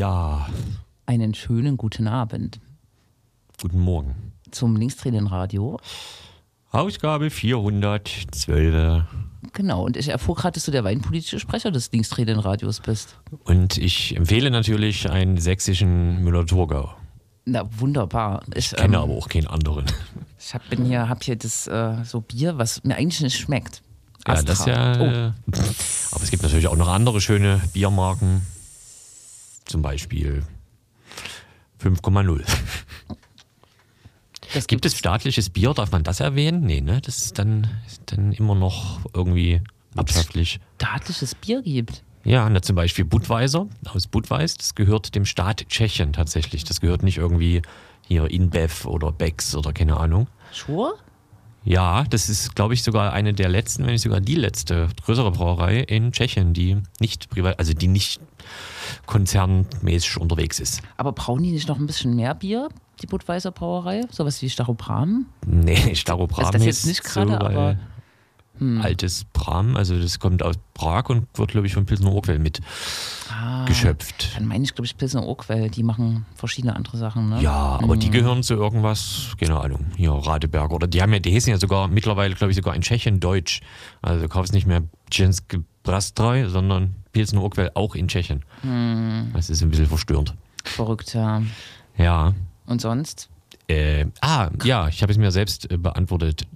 ja, Einen schönen guten Abend guten Morgen. zum Linkstränen-Radio. Ausgabe 412. Genau, und ich erfuhr gerade, dass du der weinpolitische Sprecher des Linkstränen-Radios bist. Und ich empfehle natürlich einen sächsischen Müller-Thurgau. Na, wunderbar. Ich, Kenne ähm, aber auch keinen anderen. ich hab, bin hier, hab hier das äh, so Bier, was mir eigentlich nicht schmeckt. Ja, das Astra. ja. Oh, äh, Aber es gibt natürlich auch noch andere schöne Biermarken. Zum Beispiel 5,0 das Gibt es staatliches Bier? Darf man das erwähnen? Nee, ne? Das ist dann, dann immer noch irgendwie wirtschaftlich. staatliches Bier gibt. Ja, na, zum Beispiel Budweiser aus Budweis. Das gehört dem Staat Tschechien tatsächlich. Das gehört nicht irgendwie hier InBev oder Becks oder keine Ahnung. Schwur? Ja, das ist, glaube ich, sogar eine der letzten, wenn nicht sogar die letzte größere Brauerei in Tschechien, die nicht privat, also die nicht konzernmäßig unterwegs ist. Aber brauen die nicht noch ein bisschen mehr Bier, die Budweiser Brauerei? Sowas wie Starobram? Nee, Starobram Ist das jetzt nicht gerade, so, aber- hm. altes Bram, also das kommt aus Prag und wird, glaube ich, von Pilsner Urquell mit Ah, geschöpft. Dann meine ich, glaube ich, Pilsner Urquell, die machen verschiedene andere Sachen, ne? Ja, aber Hm. die gehören zu irgendwas, keine Ahnung, hier Radeberg oder die haben ja, die heißen ja sogar mittlerweile, glaube ich, sogar in Tschechien Deutsch. Also du kaufst nicht mehr Tschenske Brastroj, sondern Pilsner Urquell auch in Tschechien. Hm. Das ist ein bisschen verstörend. Verrückt, ja. Ja. Und sonst? Äh, ah, ja, ich habe es mir selbst äh, beantwortet.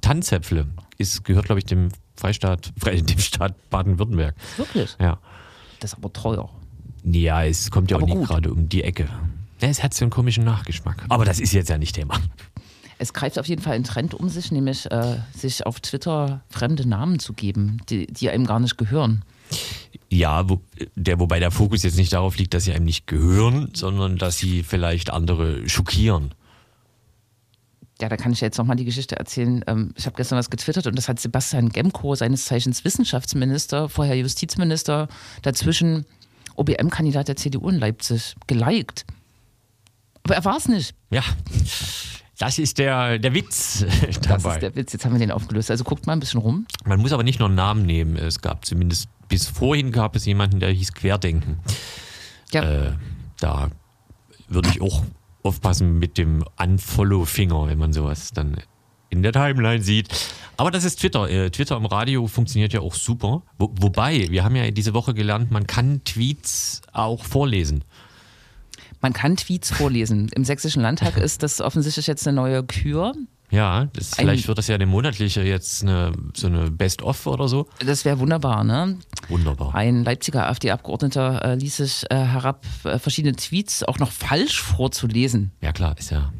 Tanzäpfle ist, gehört, glaube ich, dem Freistaat, Fre dem Staat Baden-Württemberg. Wirklich? Ja. Das ist aber teuer. Ja, es kommt ja auch Aber nicht gut. gerade um die Ecke. Ja, es hat so einen komischen Nachgeschmack. Aber das ist jetzt ja nicht Thema. Es greift auf jeden Fall einen Trend um sich, nämlich äh, sich auf Twitter fremde Namen zu geben, die, die einem gar nicht gehören. Ja, wo, der, wobei der Fokus jetzt nicht darauf liegt, dass sie einem nicht gehören, sondern dass sie vielleicht andere schockieren. Ja, da kann ich ja jetzt nochmal die Geschichte erzählen. Ähm, ich habe gestern was getwittert und das hat Sebastian Gemko, seines Zeichens Wissenschaftsminister, vorher Justizminister, dazwischen OBM-Kandidat der CDU in Leipzig, geliked. Aber er war es nicht. Ja, das ist der, der Witz Das dabei. ist der Witz. Jetzt haben wir den aufgelöst. Also guckt mal ein bisschen rum. Man muss aber nicht nur einen Namen nehmen. Es gab zumindest bis vorhin gab es jemanden, der hieß Querdenken. Ja, Äh, da würde ich auch aufpassen mit dem Unfollow-Finger, wenn man sowas dann in der Timeline sieht. Aber das ist Twitter. Äh, Twitter im Radio funktioniert ja auch super. Wo, wobei, wir haben ja diese Woche gelernt, man kann Tweets auch vorlesen. man kann Tweets vorlesen. Im Sächsischen Landtag ist das offensichtlich jetzt eine neue Kür. Ja, das, Ein- vielleicht wird das ja eine monatliche jetzt eine, so eine Best-of oder so. Das wäre wunderbar, ne? Wunderbar. Ein Leipziger AfD-Abgeordneter äh, ließ sich äh, herab, äh, verschiedene Tweets auch noch falsch vorzulesen. Ja klar, ist ja.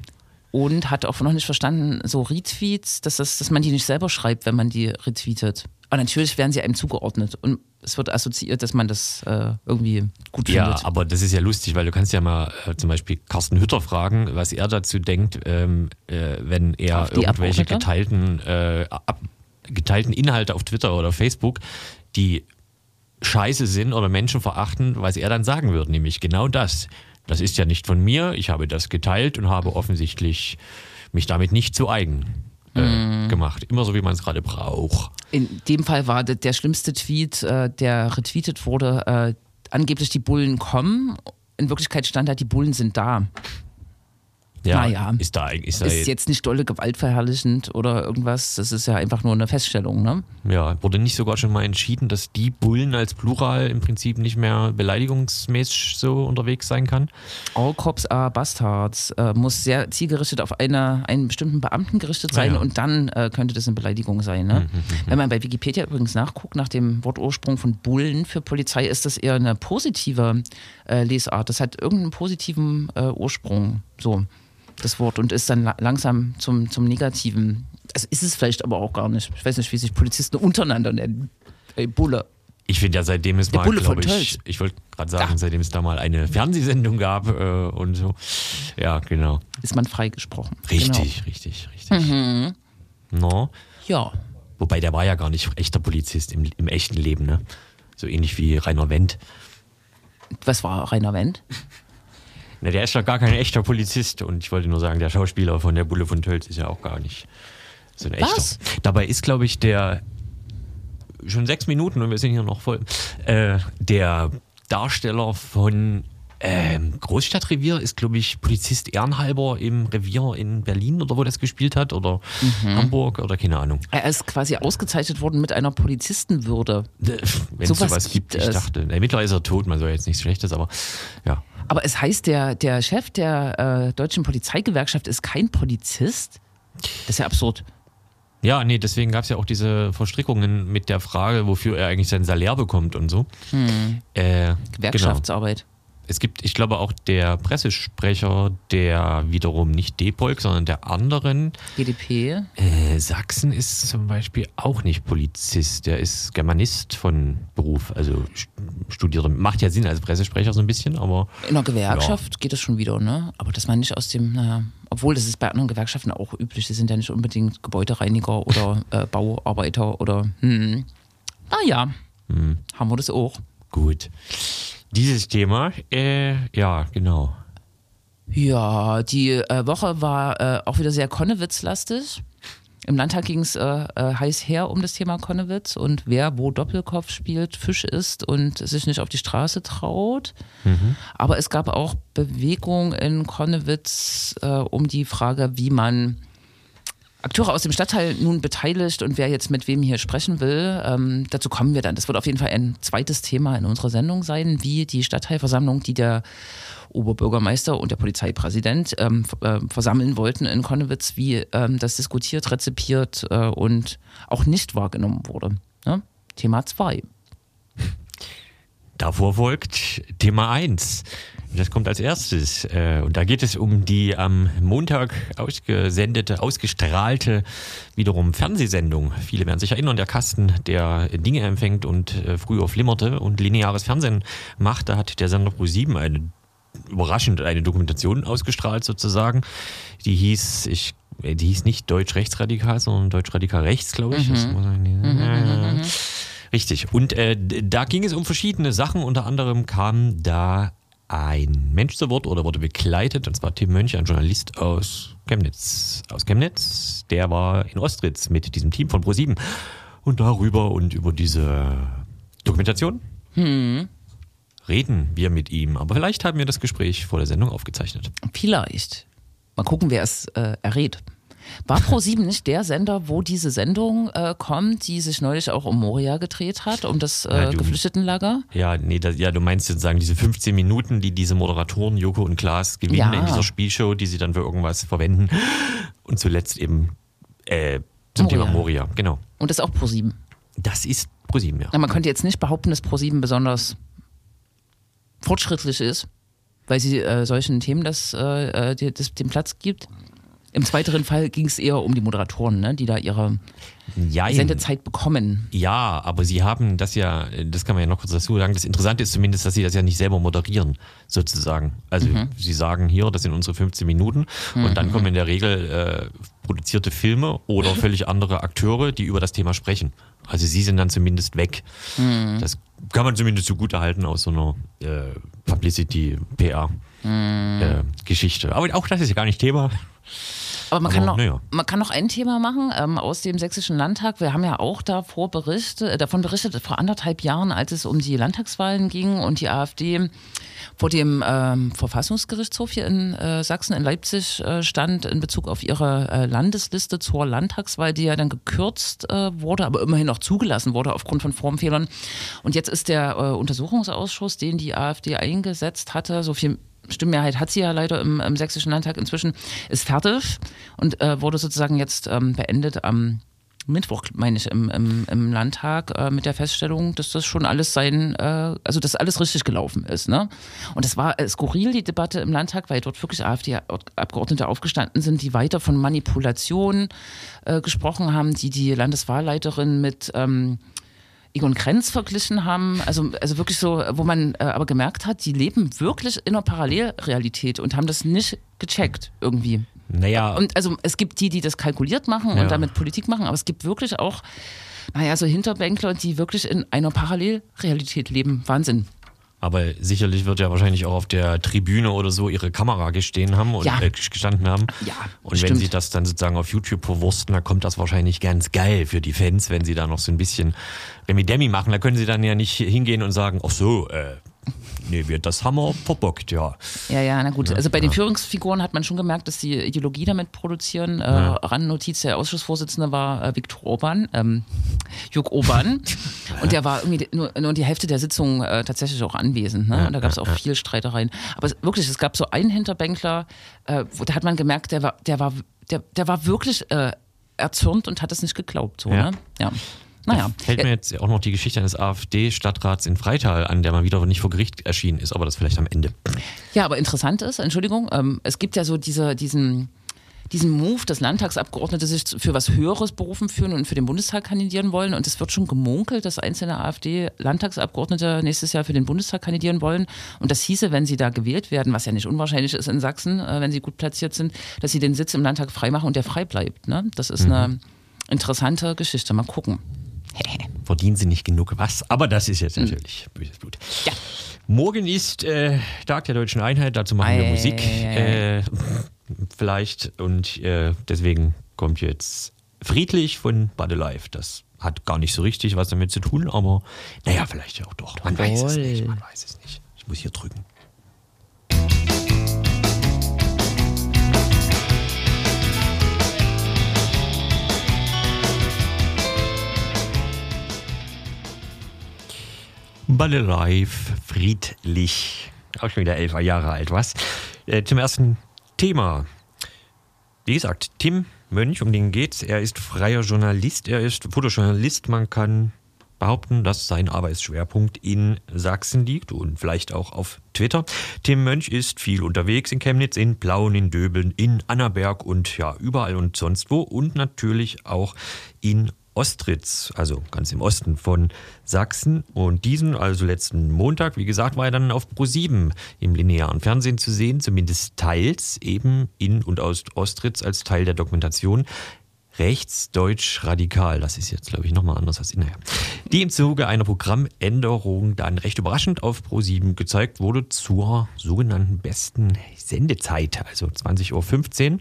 Und hat auch noch nicht verstanden, so Retweets, dass, das, dass man die nicht selber schreibt, wenn man die retweetet. Aber natürlich werden sie einem zugeordnet. Und es wird assoziiert, dass man das äh, irgendwie gut Ja, findet. aber das ist ja lustig, weil du kannst ja mal äh, zum Beispiel Carsten Hütter fragen, was er dazu denkt, ähm, äh, wenn er irgendwelche geteilten, äh, ab, geteilten Inhalte auf Twitter oder Facebook, die scheiße sind oder Menschen verachten, was er dann sagen würde, nämlich genau das. Das ist ja nicht von mir, ich habe das geteilt und habe offensichtlich mich damit nicht zu eigen äh, Mhm. gemacht. Immer so, wie man es gerade braucht. In dem Fall war der schlimmste Tweet, äh, der retweetet wurde, äh, angeblich die Bullen kommen. In Wirklichkeit stand da, die Bullen sind da. Ja, Naja. ist da, ist da Ist jetzt nicht dolle gewaltverherrlichend oder irgendwas. Das ist ja einfach nur eine Feststellung, ne? Ja, wurde nicht sogar schon mal entschieden, dass die Bullen als Plural im Prinzip nicht mehr beleidigungsmäßig so unterwegs sein kann? All Cops are Bastards äh, muss sehr zielgerichtet auf eine, einen bestimmten Beamten gerichtet sein Ah, ja. und dann äh, könnte das eine Beleidigung sein. Ne? Wenn man bei Wikipedia übrigens nachguckt, nach dem Wortursprung von Bullen für Polizei, ist das eher eine positive äh, Lesart. Das hat irgendeinen positiven äh, Ursprung, so das Wort, und ist dann la langsam zum, zum Negativen. Das ist es vielleicht aber auch gar nicht. Ich weiß nicht, wie sich Polizisten untereinander nennen. Ey, Bulle. Ich finde ja, seitdem es Der mal, glaube ich, Tölz. ich wollte gerade sagen, Ja. seitdem es da mal eine Fernsehsendung gab äh, und so. Ja, genau. Ist man freigesprochen. Richtig, richtig, richtig. Mhm. No. Genau. Ja. Wobei der war ja gar nicht echter Polizist im, im echten Leben, ne? So ähnlich wie Rainer Wendt. Was war Rainer Wendt? Na, der ist ja gar kein echter Polizist und ich wollte nur sagen, der Schauspieler von der Bulle von Tölz ist ja auch gar nicht so ein echter. Was? Dabei ist, glaube ich, der schon sechs Minuten und wir sind hier noch voll. Äh, der Darsteller von ähm, Großstadtrevier ist, glaube ich, Polizist Ehrenhalber im Revier in Berlin oder wo das gespielt hat oder Hamburg oder keine Ahnung. Er ist quasi ausgezeichnet worden mit einer Polizistenwürde. Wenn es Sowas gibt, gibt ich dachte, äh, mittlerweile ist er tot, man soll jetzt nichts Schlechtes, aber ja. Aber es heißt, der, der Chef der äh, deutschen Polizeigewerkschaft ist kein Polizist? Das ist ja absurd. Ja, nee, deswegen gab es ja auch diese Verstrickungen mit der Frage, wofür er eigentlich sein Salär bekommt und so. Äh, genau. Es gibt, ich glaube, auch der Pressesprecher, der wiederum nicht Depolk, sondern der anderen BDP. äh, Sachsen ist zum Beispiel auch nicht Polizist. Der ist Germanist von Beruf, also st- studiert. Macht ja Sinn als Pressesprecher so ein bisschen, aber In der Gewerkschaft geht das schon wieder, ne? Aber dass man nicht aus dem, naja, obwohl das ist bei anderen Gewerkschaften auch üblich, die sind ja nicht unbedingt Gebäudereiniger oder äh, Bauarbeiter oder, hm. Naja, haben wir das auch. gut. Dieses Thema, äh, ja, genau. Ja, die äh, Woche war äh, auch wieder sehr Konnewitz-lastig. Im Landtag ging es äh, äh, heiß her um das Thema Konnewitz und wer wo Doppelkopf spielt, Fisch isst und sich nicht auf die Straße traut. Aber es gab auch Bewegung in Konnewitz äh, um die Frage, wie man Akteure aus dem Stadtteil nun beteiligt und wer jetzt mit wem hier sprechen will. Ähm, dazu kommen wir dann. Das wird auf jeden Fall ein zweites Thema in unserer Sendung sein, wie die Stadtteilversammlung, die der Oberbürgermeister und der Polizeipräsident ähm, äh, versammeln wollten in Konnewitz, wie ähm, das diskutiert, rezipiert äh, und auch nicht wahrgenommen wurde. Ne? Thema 2. Davor folgt Thema 1. Das kommt als erstes. Äh, Und da geht es um die am Montag ausgesendete, ausgestrahlte wiederum Fernsehsendung. Viele werden sich erinnern, der Kasten, der Dinge empfängt und äh, früher flimmerte und lineares Fernsehen macht. Da hat der Sender Pro7 eine überraschend eine Dokumentation ausgestrahlt sozusagen. Die hieß, ich, äh, die hieß nicht Deutsch rechtsradikal, sondern Deutsch radikal rechts, glaube ich. Das muss man- Richtig. Und äh, da ging es um verschiedene Sachen. Unter anderem kam da ein Mensch zu Wort oder wurde begleitet, und zwar Tim Mönch, ein Journalist aus Chemnitz. Aus Chemnitz, der war in Ostritz mit diesem Team von Pro7 und darüber und über diese Dokumentation reden wir mit ihm. Aber vielleicht haben wir das Gespräch vor der Sendung aufgezeichnet. Vielleicht. Mal gucken, wer es äh, errät. War Pro7 nicht der Sender, wo diese Sendung äh, kommt, die sich neulich auch um Moria gedreht hat, um das Ja, äh, du- Geflüchtetenlager? Ja, nee, das, ja, du meinst sozusagen diese 15 Minuten, die diese Moderatoren Joko und Klaas gewinnen Ja. in dieser Spielshow, die sie dann für irgendwas verwenden. Und zuletzt eben äh, zum Moria. Thema Moria. Genau. Und das ist auch Pro7. Das ist ProSieben, ja. Na, man könnte jetzt nicht behaupten, dass Pro7 besonders fortschrittlich ist, weil sie äh, solchen Themen das, äh, äh, die, das, den Platz gibt. Im zweiteren Fall ging es eher um die Moderatoren, ne, die da ihre Jein. Sendezeit bekommen. Ja, aber sie haben das ja, das kann man ja noch kurz dazu sagen. Das Interessante ist zumindest, dass sie das ja nicht selber moderieren, sozusagen. Also sie sagen hier, das sind unsere 15 Minuten und dann kommen in der Regel äh, produzierte Filme oder völlig andere Akteure, die über das Thema sprechen. Also sie sind dann zumindest weg. Das kann man zumindest so gut erhalten aus so einer äh, Publicity-PR-Geschichte. aber auch das ist ja gar nicht Thema. Aber man, Aber, kann noch, naja. man kann noch ein Thema machen ähm, aus dem Sächsischen Landtag. Wir haben ja auch davor berichtet, äh, davon berichtet, vor anderthalb Jahren, als es um die Landtagswahlen ging und die AfD vor dem ähm, Verfassungsgerichtshof hier in äh, Sachsen, in Leipzig, äh, stand in Bezug auf ihre äh, Landesliste zur Landtagswahl, die ja dann gekürzt äh, wurde, aber immerhin noch zugelassen wurde aufgrund von Formfehlern. Und jetzt ist der äh, Untersuchungsausschuss, den die AfD eingesetzt hatte, so viel Stimmmehrheit hat sie ja leider im, im Sächsischen Landtag inzwischen, ist fertig und äh, wurde sozusagen jetzt ähm, beendet am Mittwoch, meine ich, im, im, im Landtag äh, mit der Feststellung, dass das schon alles sein, äh, also dass alles richtig gelaufen ist. Ne? Und das war äh, skurril, die Debatte im Landtag, weil dort wirklich AfD-Abgeordnete aufgestanden sind, die weiter von Manipulation äh, gesprochen haben, die die Landeswahlleiterin mit ähm, Egon Krenz verglichen haben, also, also wirklich so, wo man äh, aber gemerkt hat, die leben wirklich in einer Parallelrealität und haben das nicht gecheckt irgendwie. Naja, Und also es gibt die, die das kalkuliert machen Ja. und damit Politik machen, aber es gibt wirklich auch, naja, so Hinterbänkler, die wirklich in einer Parallelrealität leben. Wahnsinn. Aber sicherlich wird ja wahrscheinlich auch auf der Tribüne oder so ihre Kamera gestehen haben und Ja. äh, gestanden haben. Ja, Und wenn stimmt. sie das dann sozusagen auf YouTube verwursten, dann kommt das wahrscheinlich ganz geil für die Fans, wenn sie da noch so ein bisschen Remi-Demi machen. Da können sie dann ja nicht hingehen und sagen, ach so, äh, nee, wir, das haben wir verbockt, ja. Ja, ja, na gut. Also bei den Führungsfiguren hat man schon gemerkt, dass sie Ideologie damit produzieren. Äh, Randnotiz, der Ausschussvorsitzende war äh, Viktor Orban, ähm, Juk Orban. Und der war irgendwie nur, nur die Hälfte der Sitzung äh, tatsächlich auch anwesend. Ne? Und da gab es auch viel Streitereien. Aber es, wirklich, es gab so einen Hinterbänkler, äh, wo, da hat man gemerkt, der war, der war, der, der war wirklich äh, erzürnt und hat es nicht geglaubt. So, Ja. ne? ja. Naja. Fällt mir jetzt auch noch die Geschichte eines AfD-Stadtrats in Freital an, der mal wieder nicht vor Gericht erschienen ist, aber das vielleicht am Ende. Ja, aber interessant ist, Entschuldigung, ähm, es gibt ja so diese, diesen, diesen Move, dass Landtagsabgeordnete sich für was Höheres berufen fühlen und für den Bundestag kandidieren wollen. Und es wird schon gemunkelt, dass einzelne AfD-Landtagsabgeordnete nächstes Jahr für den Bundestag kandidieren wollen. Und das hieße, wenn sie da gewählt werden, was ja nicht unwahrscheinlich ist in Sachsen, äh, wenn sie gut platziert sind, dass sie den Sitz im Landtag freimachen und der frei bleibt. Ne? Das ist eine interessante Geschichte. Mal gucken. Verdienen sie nicht genug was, aber das ist jetzt natürlich böses Blut. Ja. Morgen ist äh, Tag der Deutschen Einheit, dazu machen wir Musik. Äh, vielleicht und äh, deswegen kommt jetzt Friedlich von Bade Life. Das hat gar nicht so richtig was damit zu tun, aber naja, vielleicht ja auch doch. Man weiß es nicht, man weiß es nicht. Ich muss hier drücken. Balle Live, friedlich. Auch schon wieder elf Jahre alt, was? Äh, zum ersten Thema. Wie gesagt, Tim Mönch, um den geht's. Er ist freier Journalist, er ist Fotojournalist. Man kann behaupten, dass sein Arbeitsschwerpunkt in Sachsen liegt und vielleicht auch auf Twitter. Tim Mönch ist viel unterwegs in Chemnitz, in Plauen, in Döbeln, in Annaberg und ja, überall und sonst wo und natürlich auch in Ostritz, also ganz im Osten von Sachsen. Und diesen, also letzten Montag, wie gesagt, war er dann auf Pro7 im linearen Fernsehen zu sehen, zumindest teils eben in und aus Ostritz als Teil der Dokumentation. Rechtsdeutsch radikal, das ist jetzt, glaube ich, nochmal anders als naja. Die im Zuge einer Programmänderung dann recht überraschend auf Pro7 gezeigt wurde zur sogenannten besten Sendezeit, also 20.15 Uhr.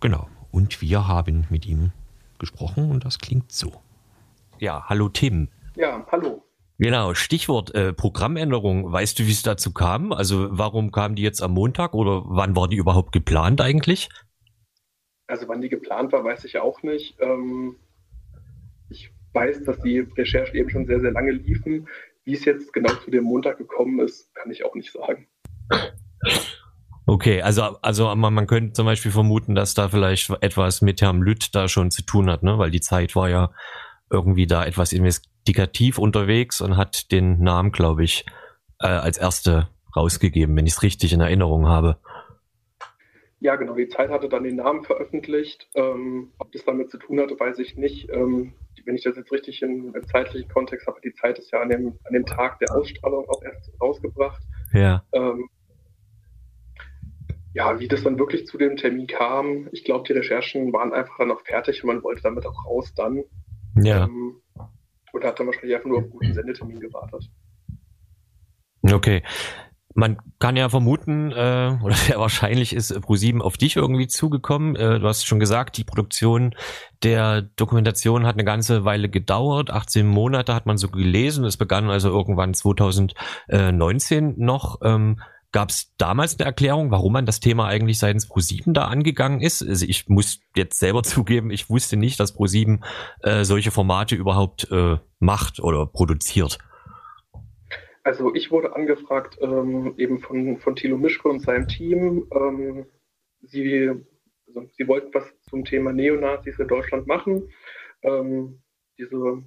Genau. Und wir haben mit ihm gesprochen und das klingt so. Ja, hallo Tim. Ja, hallo. Genau, Stichwort äh, Programmänderung. Weißt du, wie es dazu kam? Also warum kam die jetzt am Montag oder wann war die überhaupt geplant eigentlich? Also wann die geplant war, weiß ich auch nicht. Ähm, ich weiß, dass die Recherchen eben schon sehr, sehr lange liefen. Wie es jetzt genau zu dem Montag gekommen ist, kann ich auch nicht sagen. Okay, also, also man, man könnte zum Beispiel vermuten, dass da vielleicht etwas mit Herrn Lütt da schon zu tun hat, ne? weil die Zeit war ja irgendwie da etwas investigativ unterwegs und hat den Namen, glaube ich, äh, als erste rausgegeben, wenn ich es richtig in Erinnerung habe. Ja, genau. Die Zeit hatte dann den Namen veröffentlicht. Ähm, ob das damit zu tun hatte, weiß ich nicht. Ähm, wenn ich das jetzt richtig in, im zeitlichen Kontext habe, die Zeit ist ja an dem, an dem Tag der Ausstrahlung auch erst rausgebracht. Ja. Ähm, ja, wie das dann wirklich zu dem Termin kam, ich glaube, die Recherchen waren einfach dann noch fertig und man wollte damit auch raus dann. Ja. Ähm, und hat dann wahrscheinlich einfach nur auf einen guten Sendetermin gewartet. Okay. Man kann ja vermuten, äh, oder sehr wahrscheinlich ist Pro7 auf dich irgendwie zugekommen. Äh, du hast schon gesagt, die Produktion der Dokumentation hat eine ganze Weile gedauert. 18 Monate hat man so gelesen. Es begann also irgendwann 2019 noch. Ähm, Gab es damals eine Erklärung, warum man das Thema eigentlich seitens Pro7 da angegangen ist? Also ich muss jetzt selber zugeben, ich wusste nicht, dass Pro7 äh, solche Formate überhaupt äh, macht oder produziert. Also ich wurde angefragt ähm, eben von, von Thilo Mischke und seinem Team. Ähm, sie, also, sie wollten was zum Thema Neonazis in Deutschland machen. Ähm, diese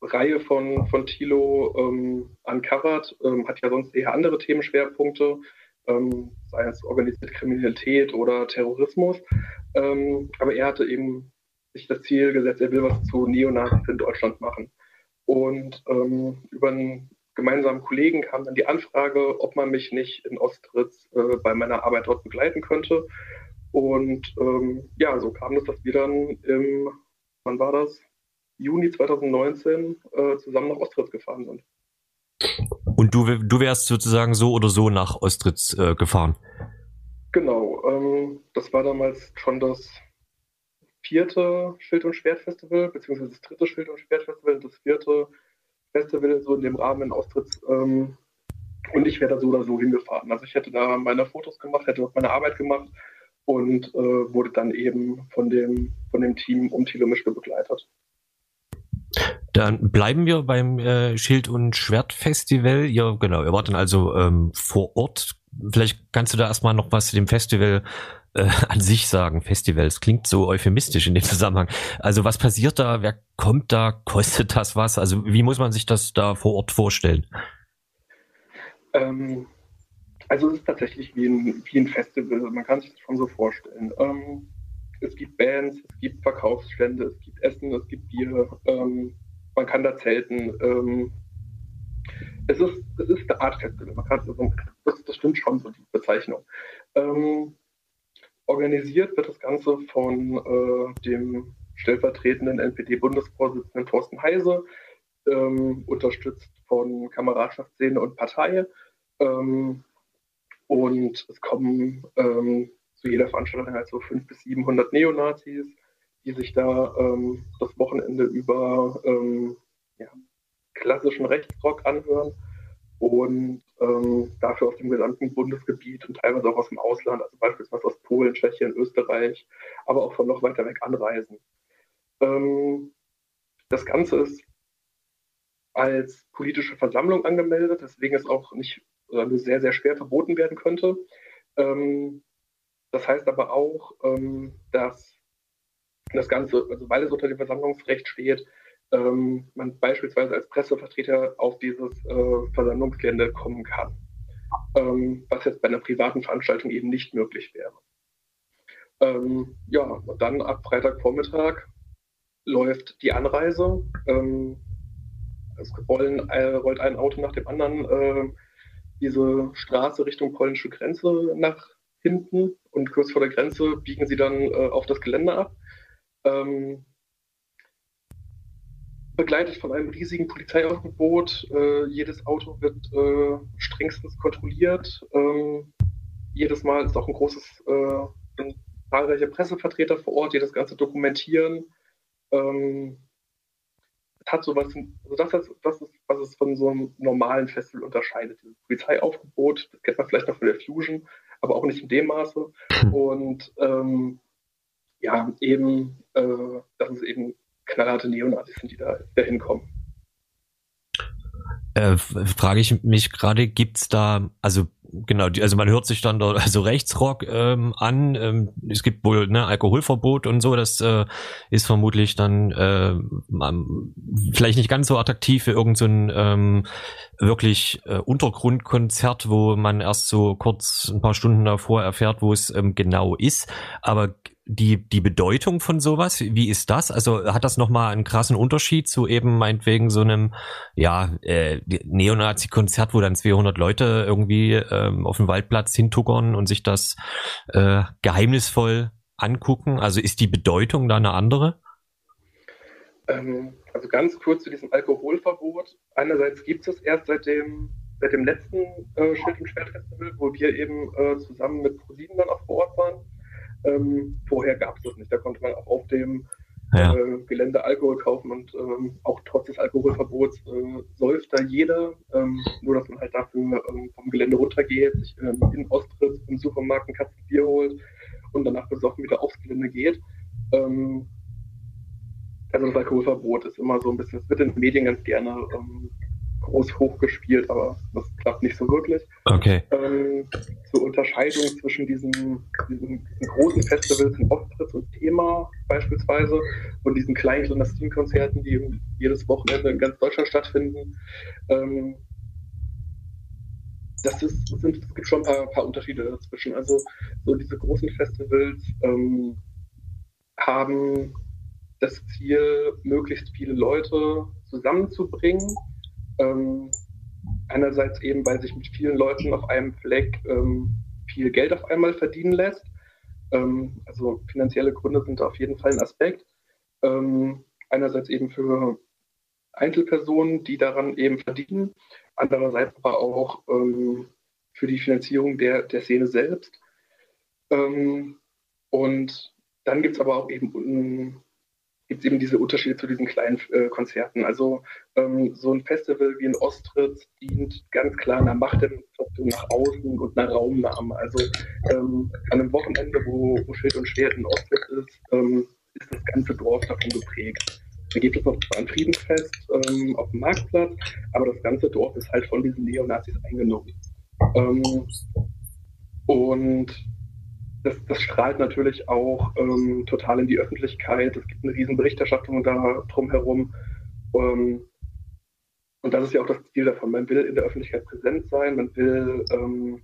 Reihe von, von Thilo ähm, Uncovered ähm, hat ja sonst eher andere Themenschwerpunkte, ähm, sei es organisierte Kriminalität oder Terrorismus. Ähm, aber er hatte eben sich das Ziel gesetzt, er will was zu Neonazis in Deutschland machen. Und ähm, über einen gemeinsamen Kollegen kam dann die Anfrage, ob man mich nicht in Ostritz äh, bei meiner Arbeit dort begleiten könnte. Und ähm, ja, so kam es, dass wir dann im, wann war das? Juni 2019 äh, zusammen nach Ostritz gefahren sind. Und du, du wärst sozusagen so oder so nach Ostritz äh, gefahren? Genau, ähm, das war damals schon das vierte Schild- und Schwertfestival, beziehungsweise das dritte Schild- und Schwertfestival und das vierte Festival so in dem Rahmen in Ostritz. Ähm, und ich wäre da so oder so hingefahren. Also ich hätte da meine Fotos gemacht, hätte dort meine Arbeit gemacht und äh, wurde dann eben von dem, von dem Team um Thilo Mischke begleitet. Dann bleiben wir beim äh, Schild- und Schwertfestival. Ja, genau, ihr wart dann also ähm, vor Ort. Vielleicht kannst du da erstmal noch was zu dem Festival äh, an sich sagen. Festivals klingt so euphemistisch in dem Zusammenhang. Also was passiert da? Wer kommt da? Kostet das was? Also wie muss man sich das da vor Ort vorstellen? Ähm, also es ist tatsächlich wie ein, wie ein Festival. Man kann sich das schon so vorstellen. Ähm, es gibt Bands, es gibt Verkaufsstände, es gibt Essen, es gibt Bier, ähm, man kann da zelten. Ähm, es, ist, es ist eine Art Festival, man kann, also, das, das stimmt schon, so die Bezeichnung. Ähm, organisiert wird das Ganze von äh, dem stellvertretenden NPD-Bundesvorsitzenden Thorsten Heise, ähm, unterstützt von Kameradschaftsszene und Partei. Ähm, und es kommen ähm, zu jeder Veranstaltung halt so 500 bis 700 Neonazis, die sich da ähm, das Wochenende über ähm, ja, klassischen Rechtsrock anhören und ähm, dafür aus dem gesamten Bundesgebiet und teilweise auch aus dem Ausland, also beispielsweise aus Polen, Tschechien, Österreich, aber auch von noch weiter weg anreisen. Ähm, das Ganze ist als politische Versammlung angemeldet, deswegen es auch nicht nur sehr, sehr schwer verboten werden könnte. Ähm, das heißt aber auch, ähm, dass das Ganze, also weil es unter dem Versammlungsrecht steht, ähm, man beispielsweise als Pressevertreter auf dieses äh, Versammlungsgelände kommen kann, ähm, was jetzt bei einer privaten Veranstaltung eben nicht möglich wäre. Ähm, ja, und dann ab Freitagvormittag läuft die Anreise. Ähm, es rollen, äh, rollt ein Auto nach dem anderen äh, diese Straße Richtung polnische Grenze nach hinten und kurz vor der Grenze biegen sie dann äh, auf das Gelände ab. Ähm, begleitet von einem riesigen Polizeiaufgebot. Äh, jedes Auto wird äh, strengstens kontrolliert. Ähm, jedes Mal ist auch ein großes, äh, zahlreiche Pressevertreter vor Ort, die das Ganze dokumentieren. Ähm, hat sowas, also das, ist, das ist, was es von so einem normalen Festival unterscheidet. Dieses Polizeiaufgebot, das kennt man vielleicht noch von der Fusion, aber auch nicht in dem Maße. Und ähm, ja, eben, äh, dass es eben knallharte Neonazis sind, die da, da hinkommen. Äh, frage ich mich gerade, gibt's da, also genau, die, also man hört sich dann dort also Rechtsrock ähm, an. Ähm, es gibt wohl ne, Alkoholverbot und so. Das äh, ist vermutlich dann äh, vielleicht nicht ganz so attraktiv für irgendein so ähm, wirklich äh, Untergrundkonzert, wo man erst so kurz ein paar Stunden davor erfährt, wo es ähm, genau ist. Aber die, die Bedeutung von sowas, wie ist das? Also hat das nochmal einen krassen Unterschied zu eben meinetwegen so einem, ja, äh, Neonazi-Konzert, wo dann 200 Leute irgendwie ähm, auf dem Waldplatz hintuckern und sich das äh, geheimnisvoll angucken? Also ist die Bedeutung da eine andere? Ähm, also ganz kurz zu diesem Alkoholverbot. Einerseits gibt es es erst seit dem, seit dem letzten äh, Schild- und Schwertfestival, wo wir eben äh, zusammen mit ProSieben dann auch vor Ort waren. Ähm, vorher gab es das nicht. Da konnte man auch auf dem ja. äh, Gelände Alkohol kaufen und ähm, auch trotz des Alkoholverbots äh, säuft da jeder. Ähm, nur, dass man halt dafür ähm, vom Gelände runtergeht, sich ähm, in Ostritz im Supermarkt ein Kasten Bier holt und danach besoffen wieder aufs Gelände geht. Ähm, also das Alkoholverbot ist immer so ein bisschen, es wird in den Medien ganz gerne ähm, groß hochgespielt, aber das klappt nicht so wirklich. Okay. Ähm, zur Unterscheidung zwischen diesen, diesen, diesen, großen Festivals in Auftritt und Thema beispielsweise und diesen kleinen Clandestin-Konzerten, die jedes Wochenende in ganz Deutschland stattfinden. Ähm, das ist, sind, es gibt schon ein paar, paar, Unterschiede dazwischen. Also so diese großen Festivals ähm, haben das Ziel, möglichst viele Leute zusammenzubringen ähm, einerseits eben, weil sich mit vielen Leuten auf einem Fleck ähm, viel Geld auf einmal verdienen lässt. Ähm, also finanzielle Gründe sind auf jeden Fall ein Aspekt. Ähm, einerseits eben für Einzelpersonen, die daran eben verdienen, andererseits aber auch ähm, für die Finanzierung der, der Szene selbst. Ähm, und dann gibt es aber auch eben, ähm, gibt's eben diese Unterschiede zu diesen kleinen äh, Konzerten. Also ähm, so ein Festival wie ein Ostritz dient ganz klar einer Machtdemonstration nach außen und einer Raumnahme. Also ähm, an einem Wochenende, wo, wo Schild und Schwert in Ostritz ist, ähm, ist das ganze Dorf davon geprägt. Da gibt es noch ein Friedensfest ähm, auf dem Marktplatz, aber das ganze Dorf ist halt von diesen Neonazis eingenommen. Ähm, und das, das, strahlt natürlich auch ähm, total in die Öffentlichkeit. Es gibt eine riesen Berichterstattung da drumherum. Ähm, und das ist ja auch das Ziel davon. Man will in der Öffentlichkeit präsent sein, man will, ähm,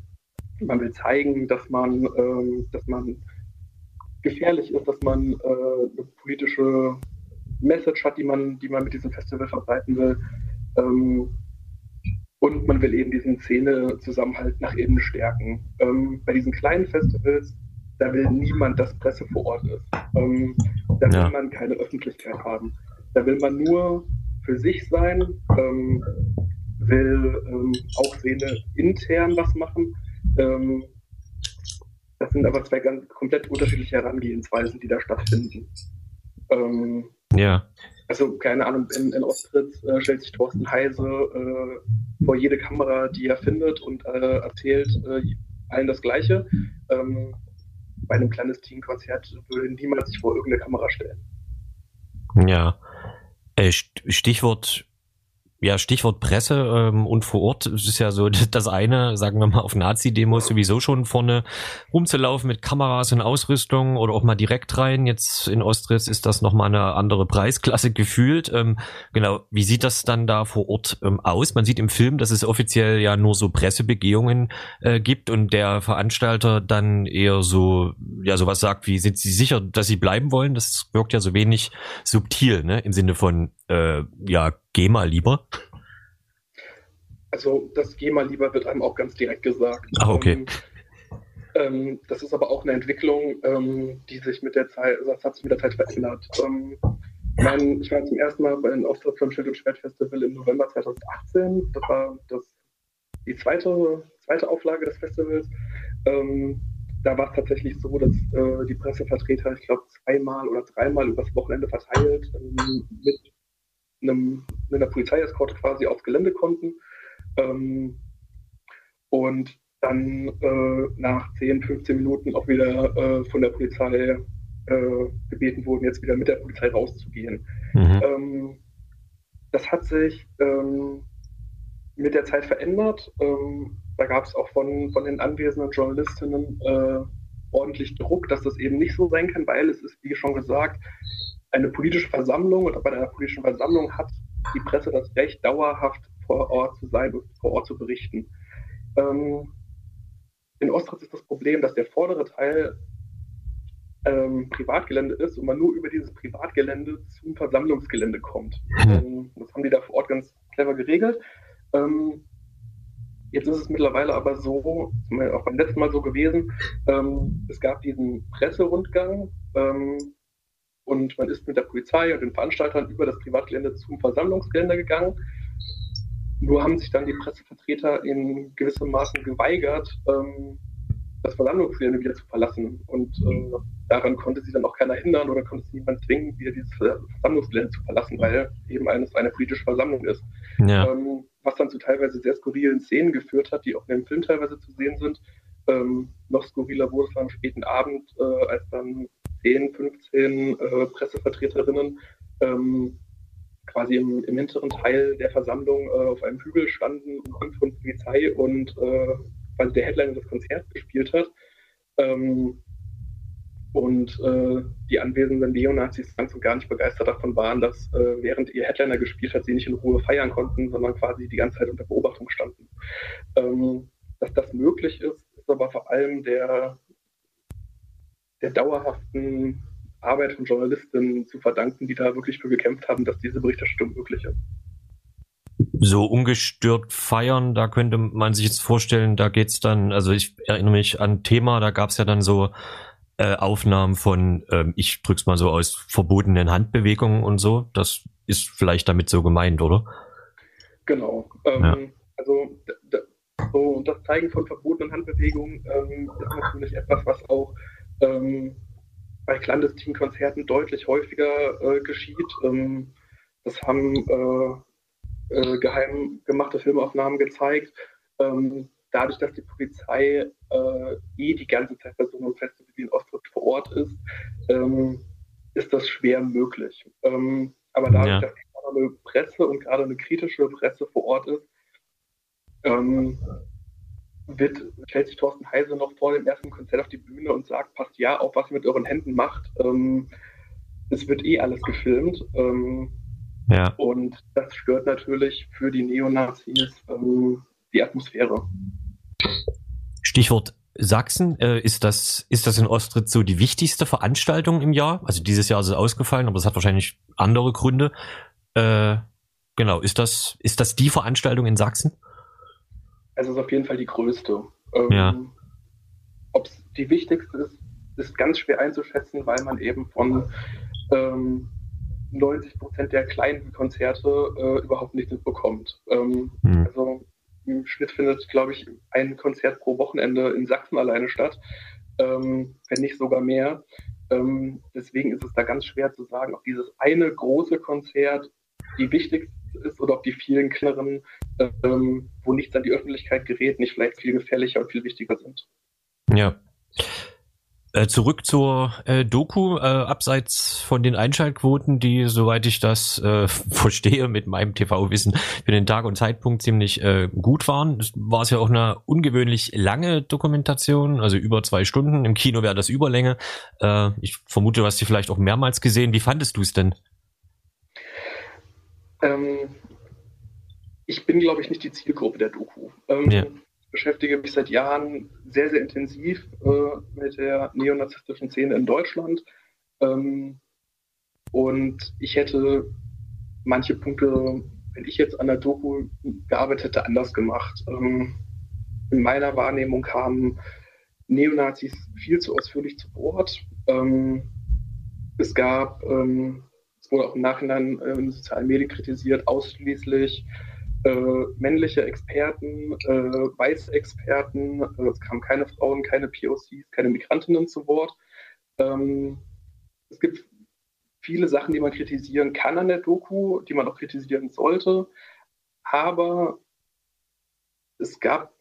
man will zeigen, dass man, ähm, dass man gefährlich ist, dass man äh, eine politische Message hat, die man, die man mit diesem Festival verbreiten will. Ähm, und man will eben diesen Szene-Zusammenhalt nach innen stärken. Ähm, bei diesen kleinen Festivals, da will niemand, dass Presse vor Ort ist. Ähm, da will ja. man keine Öffentlichkeit haben. Da will man nur für sich sein, ähm, will ähm, auch Szene intern was machen. Ähm, das sind aber zwei ganz komplett unterschiedliche Herangehensweisen, die da stattfinden. Ähm, ja. Also, keine Ahnung, in, in Ostritz äh, stellt sich Thorsten Heise äh, vor jede Kamera, die er findet und äh, erzählt äh, allen das Gleiche. Ähm, bei einem Clandestin-Konzert würde niemand sich vor irgendeine Kamera stellen. Ja. Äh, Stichwort ja, Stichwort Presse ähm, und vor Ort ist ja so das eine, sagen wir mal, auf Nazi-Demos sowieso schon vorne rumzulaufen mit Kameras und Ausrüstung oder auch mal direkt rein. Jetzt in Ostritz ist das nochmal eine andere Preisklasse gefühlt. Ähm, genau, wie sieht das dann da vor Ort ähm, aus? Man sieht im Film, dass es offiziell ja nur so Pressebegehungen äh, gibt und der Veranstalter dann eher so, ja, sowas sagt wie, sind Sie sicher, dass Sie bleiben wollen? Das wirkt ja so wenig subtil, ne? Im Sinne von, äh, ja, geh mal lieber? Also das geh mal lieber wird einem auch ganz direkt gesagt. Ach, okay. Ähm, ähm, das ist aber auch eine Entwicklung, ähm, die sich mit der Zeit, also das hat sich mit der Zeit verändert. Ähm, mein, ich war zum ersten Mal bei einem Auftritt vom Schild- und Schwertfestival im November 2018. Das war das, die zweite, zweite Auflage des Festivals. Ähm, da war es tatsächlich so, dass äh, die Pressevertreter, ich glaube, zweimal oder dreimal übers Wochenende verteilt ähm, mit einem, mit einer Polizeieskorte quasi aufs Gelände konnten. Ähm, und dann äh, nach 10, 15 Minuten auch wieder äh, von der Polizei äh, gebeten wurden, jetzt wieder mit der Polizei rauszugehen. Mhm. Ähm, das hat sich ähm, mit der Zeit verändert. Ähm, da gab es auch von, von den anwesenden Journalistinnen äh, ordentlich Druck, dass das eben nicht so sein kann, weil es ist, wie schon gesagt, eine politische Versammlung und bei einer politischen Versammlung hat die Presse das Recht, dauerhaft vor Ort zu sein und vor Ort zu berichten. Ähm, in Ostritz ist das Problem, dass der vordere Teil ähm, Privatgelände ist und man nur über dieses Privatgelände zum Versammlungsgelände kommt. Mhm. Ähm, das haben die da vor Ort ganz clever geregelt. Ähm, jetzt ist es mittlerweile aber so, auch beim letzten Mal so gewesen, ähm, es gab diesen Presserundgang, ähm, und man ist mit der Polizei und den Veranstaltern über das Privatgelände zum Versammlungsgelände gegangen. Nur haben sich dann die Pressevertreter in gewissem Maßen geweigert, ähm, das Versammlungsgelände wieder zu verlassen. Und äh, daran konnte sie dann auch keiner hindern oder konnte sie niemand zwingen, wieder dieses Versammlungsgelände zu verlassen, weil eben eines eine politische Versammlung ist. Ja. Ähm, was dann zu teilweise sehr skurrilen Szenen geführt hat, die auch in dem Film teilweise zu sehen sind. Ähm, noch skurriler wurde es am späten Abend, äh, als dann 10, 15 äh, Pressevertreterinnen ähm, quasi im, im, hinteren Teil der Versammlung äh, auf einem Hügel standen, umringt von Polizei und äh, quasi der Headliner das Konzert gespielt hat. Ähm, und äh, die anwesenden Neonazis ganz und gar nicht begeistert davon waren, dass äh, während ihr Headliner gespielt hat, sie nicht in Ruhe feiern konnten, sondern quasi die ganze Zeit unter Beobachtung standen. Ähm, dass das möglich ist, ist aber vor allem der der dauerhaften Arbeit von Journalistinnen zu verdanken, die da wirklich für gekämpft haben, dass diese Berichterstattung möglich ist. So ungestört feiern, da könnte man sich jetzt vorstellen, da geht es dann, also ich erinnere mich an Thema, da gab es ja dann so äh, Aufnahmen von, äh, ich drück's mal so aus, verbotenen Handbewegungen und so. Das ist vielleicht damit so gemeint, oder? Genau. Ähm, ja Also so, das Zeigen von verbotenen Handbewegungen ähm, ist natürlich etwas, was auch ähm, bei clandestinen Konzerten deutlich häufiger äh, geschieht. Ähm, das haben äh, äh, geheim gemachte Filmaufnahmen gezeigt. Ähm, dadurch, dass die Polizei äh, eh die ganze Zeit bei so einem Festival wie in Ostrich vor Ort ist, ähm, ist das schwer möglich. Ähm, aber dadurch, ja. dass gerade eine Presse und gerade eine kritische Presse vor Ort ist, ähm, wird, stellt sich Thorsten Heise noch vor dem ersten Konzert auf die Bühne und sagt, passt ja auf, was ihr mit euren Händen macht. Ähm, es wird eh alles gefilmt. Ähm, ja. Und das stört natürlich für die Neonazis ähm, die Atmosphäre. Stichwort Sachsen, äh, ist das, ist das in Ostritz so die wichtigste Veranstaltung im Jahr? Also dieses Jahr ist es ausgefallen, aber es hat wahrscheinlich andere Gründe. Äh, genau, ist das, ist das die Veranstaltung in Sachsen? Es ist auf jeden Fall die größte. Ähm, ja. Ob es die wichtigste ist, ist ganz schwer einzuschätzen, weil man eben von ähm, 90 Prozent der kleinen Konzerte äh, überhaupt nichts mitbekommt. Ähm, mhm. Also im Schnitt findet, glaube ich, ein Konzert pro Wochenende in Sachsen alleine statt, ähm, wenn nicht sogar mehr. Ähm, deswegen ist es da ganz schwer zu sagen, ob dieses eine große Konzert die wichtigste ist oder ob die vielen kleineren, ähm, wo nichts an die Öffentlichkeit gerät, nicht vielleicht viel gefährlicher und viel wichtiger sind. Ja. Äh, zurück zur äh, Doku, äh, abseits von den Einschaltquoten, die, soweit ich das äh, verstehe, mit meinem TV-Wissen für den Tag und Zeitpunkt ziemlich äh, gut waren. War es ja auch eine ungewöhnlich lange Dokumentation, also über zwei Stunden. Im Kino wäre das Überlänge. Äh, ich vermute, du hast sie vielleicht auch mehrmals gesehen. Wie fandest du es denn? Ähm, ich bin, glaube ich, nicht die Zielgruppe der Doku. Ähm, ja beschäftige mich seit Jahren sehr, sehr intensiv äh, mit der neonazistischen Szene in Deutschland. Ähm, und ich hätte manche Punkte, wenn ich jetzt an der Doku gearbeitet hätte, anders gemacht. Ähm, in meiner Wahrnehmung kamen Neonazis viel zu ausführlich zu Wort. Ähm, es gab, ähm, wurde auch im Nachhinein äh, in sozialen Medien kritisiert, ausschließlich äh, männliche Experten, äh, weiße Experten, äh, es kamen keine Frauen, keine POCs, keine Migrantinnen zu Wort. Ähm, es gibt viele Sachen, die man kritisieren kann an der Doku, die man auch kritisieren sollte, aber es gab,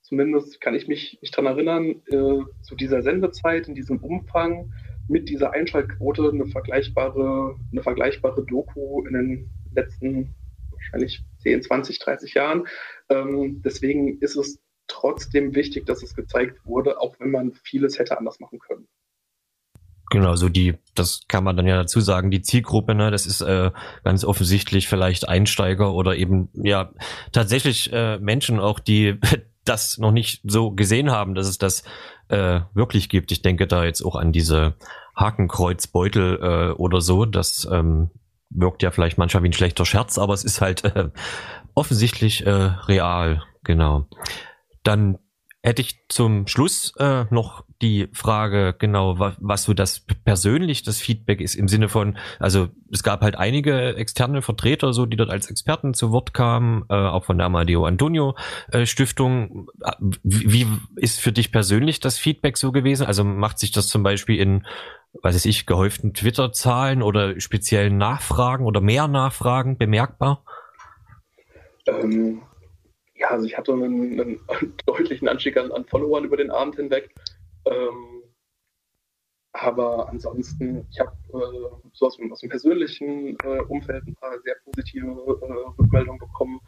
zumindest kann ich mich nicht daran erinnern, äh, zu dieser Sendezeit, in diesem Umfang, mit dieser Einschaltquote eine vergleichbare, eine vergleichbare Doku in den letzten wahrscheinlich 10, 20, 30 Jahren. Ähm, deswegen ist es trotzdem wichtig, dass es gezeigt wurde, auch wenn man vieles hätte anders machen können. Genau, so die, das kann man dann ja dazu sagen, die Zielgruppe, ne, das ist äh, ganz offensichtlich vielleicht Einsteiger oder eben ja tatsächlich äh, Menschen auch, die das noch nicht so gesehen haben, dass es das äh, wirklich gibt. Ich denke da jetzt auch an diese Hakenkreuzbeutel äh, oder so, das ähm, wirkt ja vielleicht manchmal wie ein schlechter Scherz, aber es ist halt äh, offensichtlich äh, real, genau. Dann hätte ich zum Schluss äh, noch die Frage, genau, was, was so das persönlich das Feedback ist im Sinne von, also es gab halt einige externe Vertreter, so die dort als Experten zu Wort kamen, äh, auch von der Amadeo Antonio äh, Stiftung. Wie, wie ist für dich persönlich das Feedback so gewesen? Also macht sich das zum Beispiel in was weiß ich, gehäuften Twitter-Zahlen oder speziellen Nachfragen oder mehr Nachfragen bemerkbar? Ähm, ja, also ich hatte einen, einen deutlichen Anstieg an, an, Followern über den Abend hinweg. Ähm, aber ansonsten, ich habe äh, so aus, aus, dem persönlichen äh, Umfeld ein paar sehr positive äh, Rückmeldungen bekommen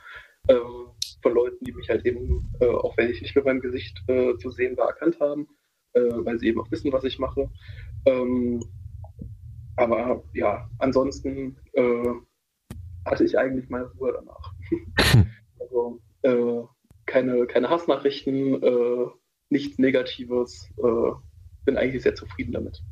ähm, von Leuten, die mich halt eben, äh, auch wenn ich nicht mit meinem Gesicht äh, zu sehen war, erkannt haben äh, weil sie eben auch wissen, was ich mache. Ähm, aber ja, ansonsten hatte ich eigentlich meine Ruhe danach. also keine, keine Hassnachrichten, nichts Negatives. Äh, bin eigentlich sehr zufrieden damit.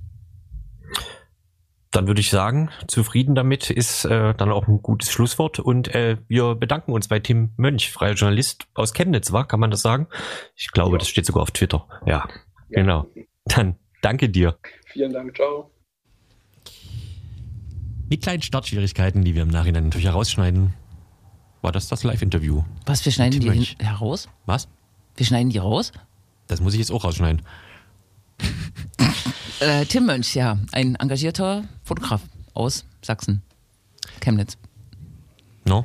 Dann würde ich sagen, zufrieden damit ist äh, dann auch ein gutes Schlusswort. Und äh, wir bedanken uns bei Tim Mönch, freier Journalist aus Chemnitz, war, kann man das sagen? Ich glaube, ja. das steht sogar auf Twitter. Ja. Genau. Dann danke dir. Vielen Dank, ciao. Mit kleinen Startschwierigkeiten, die wir im Nachhinein natürlich herausschneiden. war das das Live-Interview. Was, wir schneiden die heraus? Was? Wir schneiden die raus? Das muss ich jetzt auch rausschneiden. Äh, Tim Mönch, ja, ein engagierter Fotograf aus Sachsen, Chemnitz. No?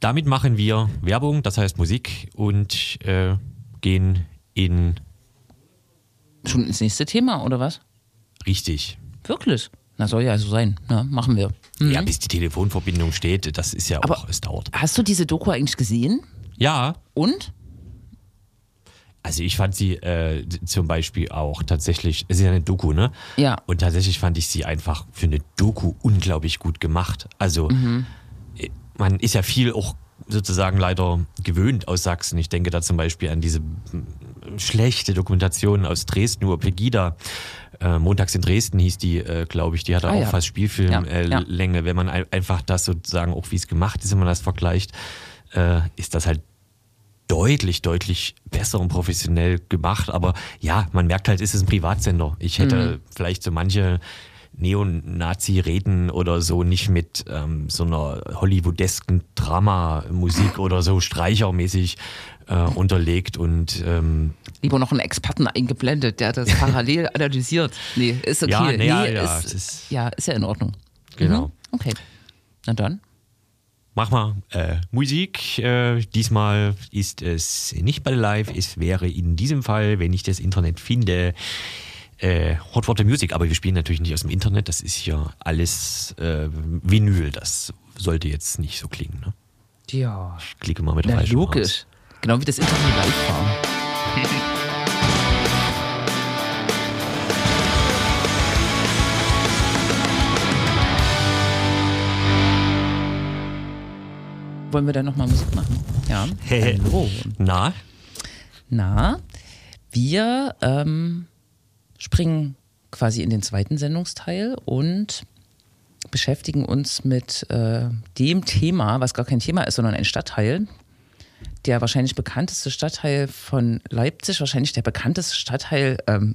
Damit machen wir Werbung, das heißt Musik und äh, gehen in Schon ins nächste Thema, oder was? richtig. Wirklich? Na, soll ja so sein. Na, machen wir. Mhm. Ja, bis die Telefonverbindung steht, das ist ja Aber- auch, es dauert. Hast du diese Doku eigentlich gesehen? Ja, Und? Also ich fand sie äh, zum Beispiel auch tatsächlich, es ist ja eine Doku, ne? Ja. Und tatsächlich fand ich sie einfach für eine Doku unglaublich gut gemacht. Also äh, man ist ja viel auch sozusagen leider gewöhnt aus Sachsen. Ich denke da zum Beispiel an diese schlechte Dokumentation aus Dresden über Pegida. Äh, Montags in Dresden hieß die, äh, glaube ich, die hatte Ah, auch ja. fast Spielfilmlänge. Ja, Äh, ja. Wenn man ein- einfach das sozusagen, auch wie es gemacht ist, wenn man das vergleicht, äh, ist das halt deutlich, deutlich besser und professionell gemacht. Aber ja, man merkt halt, es ist ein Privatsender. Ich hätte vielleicht so manche Neonazi-Reden oder so nicht mit ähm, so einer hollywoodesken Drama-Musik oder so streichermäßig äh, unterlegt und ähm, Lieber noch einen Experten eingeblendet, der das parallel analysiert. Nee, ist okay. Ja, nee, nee, ja, ist- ja, ist ja in Ordnung. Genau. Mhm. Okay. Na dann. Mach mal äh, Musik. Äh, diesmal ist es nicht bei Live, es wäre in diesem Fall, wenn ich das Internet finde, äh, Hot Water Music, aber wir spielen natürlich nicht aus dem Internet, das ist ja alles äh, Vinyl, das sollte jetzt nicht so klingen. Ne? Ja. Ich klicke mal mit Na, falschen logisch. Genau wie das Interview live war. Wollen wir dann nochmal Musik machen? Ja. Hallo. Raus. Na, Na, wir ähm, springen quasi in den zweiten Sendungsteil und beschäftigen uns mit äh, dem Thema, was gar kein Thema ist, sondern ein Stadtteil. Der wahrscheinlich bekannteste Stadtteil von Leipzig, wahrscheinlich der bekannteste Stadtteil ähm,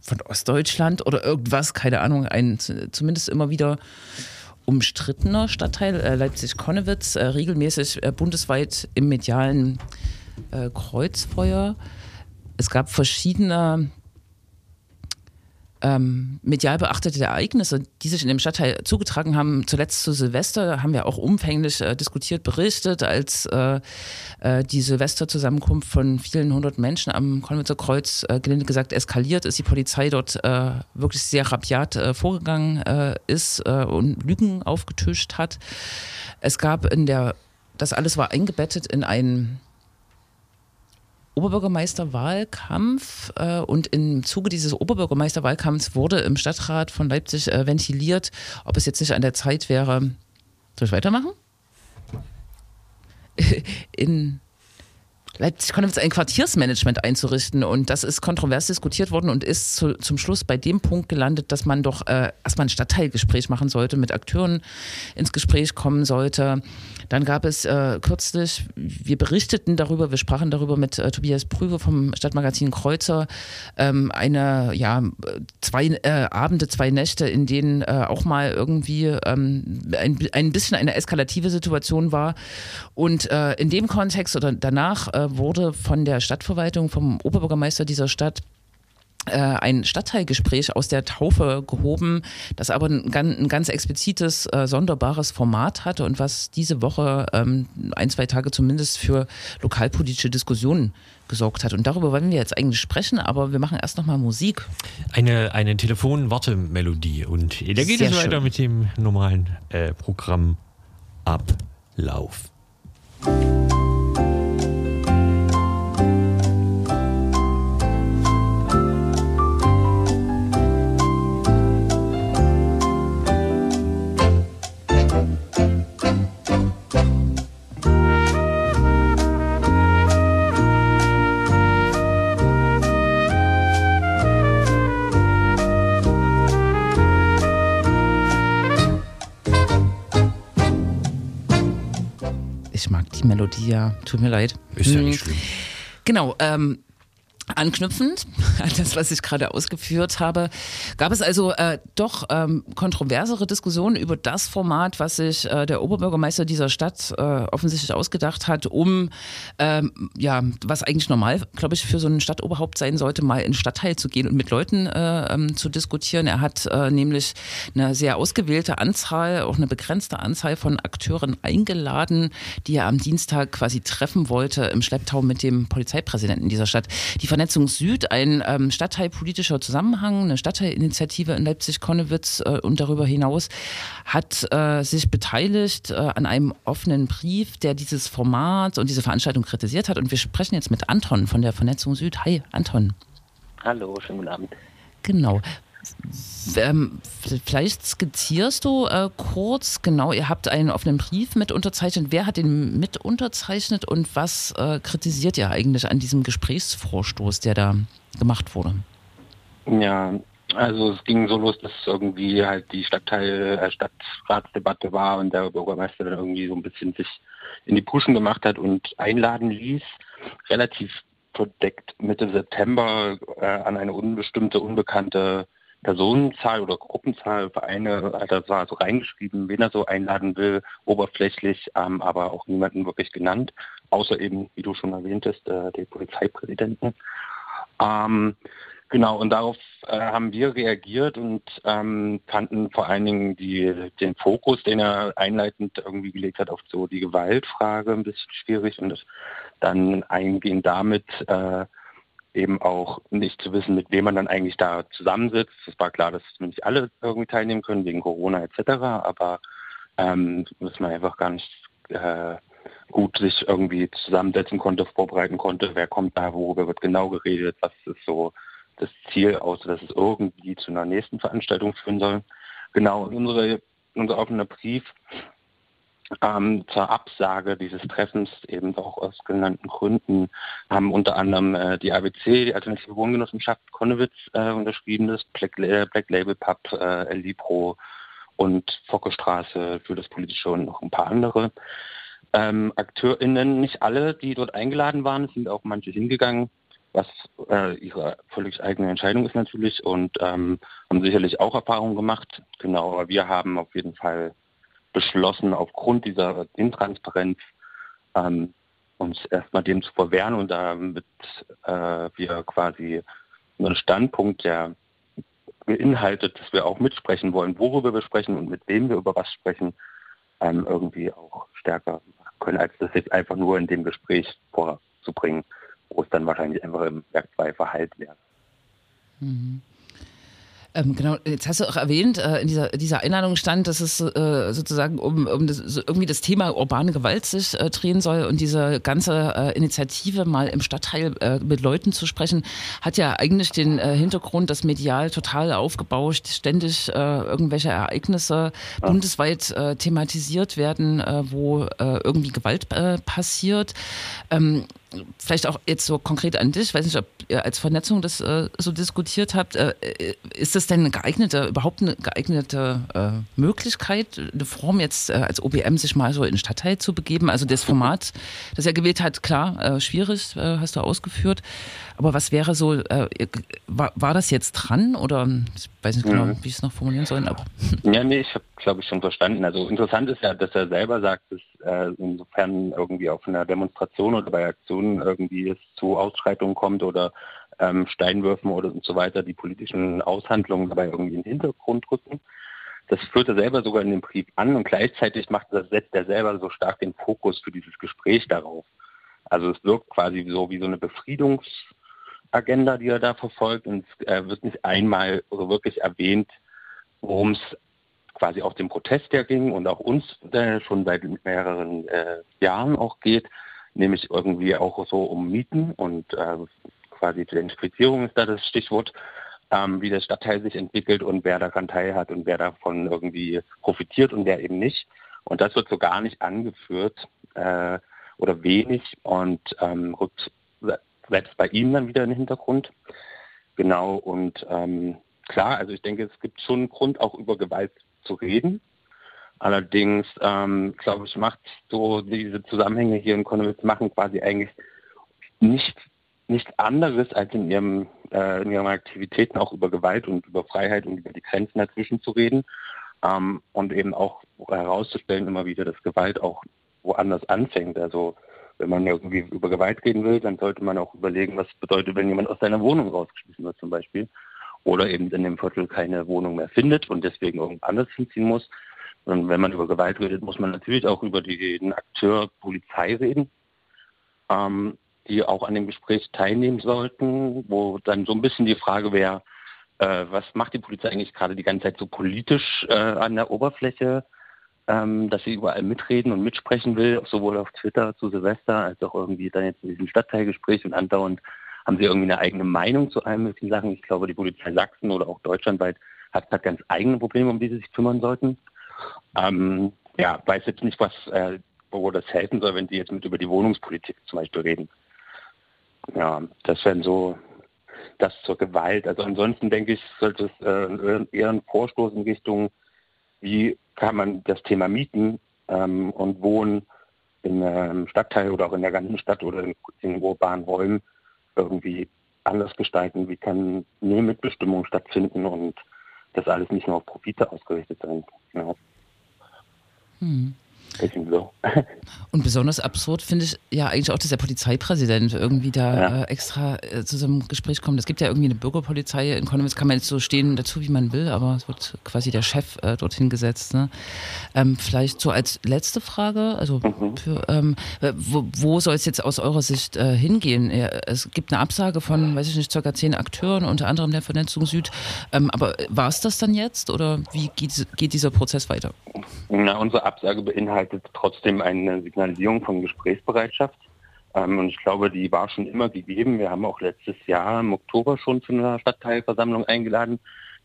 von Ostdeutschland oder irgendwas, keine Ahnung, ein zumindest immer wieder umstrittener Stadtteil, äh, Leipzig-Konnewitz, äh, regelmäßig äh, bundesweit im medialen äh, Kreuzfeuer. Es gab verschiedene ähm, medial beachtete Ereignisse, die sich in dem Stadtteil zugetragen haben. Zuletzt zu Silvester haben wir auch umfänglich äh, diskutiert, berichtet, als äh, äh, die Silvesterzusammenkunft von vielen hundert Menschen am Konnewitzer Kreuz, äh, gelinde gesagt, eskaliert ist, die Polizei dort äh, wirklich sehr rabiat äh, vorgegangen äh, ist und Lügen aufgetischt hat. Es gab in der, das alles war eingebettet in einen Oberbürgermeisterwahlkampf äh, und im Zuge dieses Oberbürgermeisterwahlkampfs wurde im Stadtrat von Leipzig äh, ventiliert, ob es jetzt nicht an der Zeit wäre. Soll ich weitermachen? In Leipzig Konnewitz ein Quartiersmanagement einzurichten und das ist kontrovers diskutiert worden und ist zu, zum Schluss bei dem Punkt gelandet, dass man doch äh, erstmal ein Stadtteilgespräch machen sollte, mit Akteuren ins Gespräch kommen sollte. Dann gab es äh, kürzlich, wir berichteten darüber, wir sprachen darüber mit äh, Tobias Prüve vom Stadtmagazin Kreuzer, ähm, eine, ja, zwei äh, Abende, zwei Nächte, in denen äh, auch mal irgendwie ähm, ein, ein bisschen eine eskalative Situation war. Und äh, in dem Kontext oder danach äh, wurde von der Stadtverwaltung, vom Oberbürgermeister dieser Stadt, äh, ein Stadtteilgespräch aus der Taufe gehoben, das aber ein, ein ganz explizites, äh, sonderbares Format hatte und was diese Woche ähm, ein, zwei Tage zumindest für lokalpolitische Diskussionen gesorgt hat. Und darüber wollen wir jetzt eigentlich sprechen, aber wir machen erst nochmal Musik. eine, eine Telefonwartemelodie und da geht Sehr es weiter schön. mit dem normalen äh, Programmablauf. Melodie ja, tut mir leid. Ist ja Hm. nicht schlimm. Genau, ähm, Anknüpfend an das, was ich gerade ausgeführt habe, gab es also äh, doch ähm, kontroversere Diskussionen über das Format, was sich äh, der Oberbürgermeister dieser Stadt äh, offensichtlich ausgedacht hat, um ähm, ja, was eigentlich normal, glaube ich, für so ein Stadtoberhaupt sein sollte, mal in Stadtteil zu gehen und mit Leuten äh, ähm, zu diskutieren. Er hat äh, nämlich eine sehr ausgewählte Anzahl, auch eine begrenzte Anzahl von Akteuren eingeladen, die er am Dienstag quasi treffen wollte im Schlepptau mit dem Polizeipräsidenten dieser Stadt. Die Vernetzung Süd, ein ähm, stadtteilpolitischer Zusammenhang, eine Stadtteilinitiative in Leipzig-Konnewitz äh, und darüber hinaus hat äh, sich beteiligt äh, an einem offenen Brief, der dieses Format und diese Veranstaltung kritisiert hat. Und wir sprechen jetzt mit Anton von der Vernetzung Süd. Hi, Anton. Hallo, schönen guten Abend. Genau. Ähm, vielleicht skizzierst du äh, kurz, genau, ihr habt einen offenen Brief mit unterzeichnet. Wer hat den mit unterzeichnet und was äh, kritisiert ihr eigentlich an diesem Gesprächsvorstoß, der da gemacht wurde? Ja, also es ging so los, dass irgendwie halt die Stadtteil, äh, Stadtratsdebatte war und der Bürgermeister dann irgendwie so ein bisschen sich in die Puschen gemacht hat und einladen ließ. Relativ verdeckt Mitte September äh, an eine unbestimmte, unbekannte Personenzahl oder Gruppenzahl, Vereine er zwar so reingeschrieben, wen er so einladen will, oberflächlich, ähm, aber auch niemanden wirklich genannt, außer eben, wie du schon erwähntest, äh, den Polizeipräsidenten. Ähm, genau, und darauf äh, haben wir reagiert und ähm, fanden vor allen Dingen die, den Fokus, den er einleitend irgendwie gelegt hat, auf so die Gewaltfrage ein bisschen schwierig und dann eingehend damit äh, eben auch nicht zu wissen, mit wem man dann eigentlich da zusammensitzt. Es war klar, dass nicht alle irgendwie teilnehmen können, wegen Corona etc., aber ähm, dass man einfach gar nicht äh, gut sich irgendwie zusammensetzen konnte, vorbereiten konnte, wer kommt da, worüber wird genau geredet, was ist so das Ziel, außer dass es irgendwie zu einer nächsten Veranstaltung führen soll. Genau, unsere, unser offener Brief ähm, zur Absage dieses Treffens eben auch aus genannten Gründen haben unter anderem äh, die ABC, die Alternative Wohngenossenschaft Konnewitz äh, unterschrieben, das Black, äh, Black Label Pub, äh, Elipro und Fockestraße für das Politische und noch ein paar andere. Ähm, AkteurInnen, nicht alle, die dort eingeladen waren, sind auch manche hingegangen, was äh, ihre völlig eigene Entscheidung ist natürlich und ähm, haben sicherlich auch Erfahrungen gemacht. Genau, aber wir haben auf jeden Fall beschlossen, aufgrund dieser Intransparenz ähm, uns erstmal dem zu verwehren und damit äh, wir quasi einen Standpunkt, der beinhaltet, dass wir auch mitsprechen wollen, worüber wir sprechen und mit wem wir über was sprechen, ähm, irgendwie auch stärker können, als das jetzt einfach nur in dem Gespräch vorzubringen, wo es dann wahrscheinlich einfach im Werk 2 verheilt wäre. Mhm. Ähm, genau, jetzt hast du auch erwähnt, äh, in dieser, dieser Einladung stand, dass es äh, sozusagen um, um das, so irgendwie das Thema urbane Gewalt sich äh, drehen soll und diese ganze äh, Initiative mal im Stadtteil äh, mit Leuten zu sprechen, hat ja eigentlich den äh, Hintergrund, dass medial total aufgebauscht, ständig irgendwelche Ereignisse ja. bundesweit thematisiert werden, wo irgendwie Gewalt passiert. Ähm, vielleicht auch jetzt so konkret an dich, ich weiß nicht, ob ihr als Vernetzung das äh, so diskutiert habt. Äh, ist das denn eine geeignete, überhaupt eine geeignete äh, Möglichkeit, eine Form jetzt äh, als OBM sich mal so in den Stadtteil zu begeben? Also das Format, das er gewählt hat, klar, äh, schwierig, äh, hast du ausgeführt. Aber was wäre so, war, war, das jetzt dran oder ich weiß nicht genau, mhm. wie ich es noch formulieren soll, aber. Ja, nee, ich habe, glaube ich, schon verstanden. Also interessant ist ja, dass er selber sagt, dass insofern irgendwie auf einer Demonstration oder bei Aktionen irgendwie es zu Ausschreitungen kommt oder ähm, Steinwürfen oder und so weiter, die politischen Aushandlungen dabei irgendwie in den Hintergrund rücken. Das führt er selber sogar in dem Brief an und gleichzeitig macht das, setzt er selber so stark den Fokus für dieses Gespräch darauf. Also es wirkt quasi so wie so eine Befriedungsagenda, die er da verfolgt und es äh, wird nicht einmal so wirklich erwähnt, worum es quasi auch dem Protest ja ging und auch uns äh, schon seit mehreren äh, Jahren auch geht, nämlich irgendwie auch so um Mieten und äh, quasi Gentrifizierung ist da das Stichwort, ähm, wie der Stadtteil sich entwickelt und wer daran teilhat und wer davon irgendwie profitiert und wer eben nicht. Und das wird so gar nicht angeführt äh, oder wenig und ähm, rückt selbst bei ihm dann wieder in den Hintergrund. Genau, und ähm, klar, also ich denke, es gibt schon einen Grund, auch über Gewalt zu reden. Allerdings, ähm, glaube ich, macht so diese Zusammenhänge hier in Konnewitz machen quasi eigentlich nicht nichts anderes, als in, ihrem, äh, in ihren Aktivitäten auch über Gewalt und über Freiheit und über die Grenzen dazwischen zu reden ähm, und eben auch herauszustellen immer wieder, dass Gewalt auch woanders anfängt. Also wenn man irgendwie über Gewalt reden will, dann sollte man auch überlegen, was bedeutet, wenn jemand aus seiner Wohnung rausgeschmissen wird zum Beispiel oder eben in dem Viertel keine Wohnung mehr findet und deswegen irgendwo anders hinziehen muss. Und wenn man über Gewalt redet, muss man natürlich auch über den Akteur Polizei reden, ähm, die auch an dem Gespräch teilnehmen sollten, wo dann so ein bisschen die Frage wäre, äh, was macht die Polizei eigentlich gerade die ganze Zeit so politisch äh, an der Oberfläche, ähm, dass sie überall mitreden und mitsprechen will, sowohl auf Twitter zu Silvester als auch irgendwie dann jetzt in diesem Stadtteilgespräch und andauernd haben sie irgendwie eine eigene Meinung zu allen möglichen Sachen. Ich glaube, die Polizei Sachsen oder auch deutschlandweit hat, hat ganz eigene Probleme, um die sie sich kümmern sollten. Ähm, ja, weiß jetzt nicht, was, äh, wo das helfen soll, wenn sie jetzt mit über die Wohnungspolitik zum Beispiel reden. Ja, das wären so das zur Gewalt. Also ansonsten denke ich, sollte es äh, eher ein Vorstoß in Richtung, wie kann man das Thema Mieten ähm, und Wohnen in einem Stadtteil oder auch in der ganzen Stadt oder in, in urbanen Räumen irgendwie anders gestalten? Wie kann mehr Mitbestimmung stattfinden und das alles nicht nur auf Profite ausgerichtet sein? Ja. Hm. So. Und besonders absurd finde ich ja eigentlich auch, dass der Polizeipräsident irgendwie da ja. äh, extra äh, zu so einem Gespräch kommt. Es gibt ja irgendwie eine Bürgerpolizei in Konowitz, kann man jetzt so stehen dazu, wie man will, aber es wird quasi der Chef äh, dorthin gesetzt. Ne? Ähm, vielleicht so als letzte Frage, also mhm. für, ähm, wo, wo soll es jetzt aus eurer Sicht äh, hingehen? Es gibt eine Absage von, weiß ich nicht, circa zehn Akteuren, unter anderem der Vernetzung Süd. Ähm, aber war es das dann jetzt oder wie geht, geht dieser Prozess weiter? Na, unsere Absage beinhaltet trotzdem eine Signalisierung von Gesprächsbereitschaft. Ähm, und ich glaube, die war schon immer gegeben. Wir haben auch letztes Jahr im Oktober schon zu einer Stadtteilversammlung eingeladen,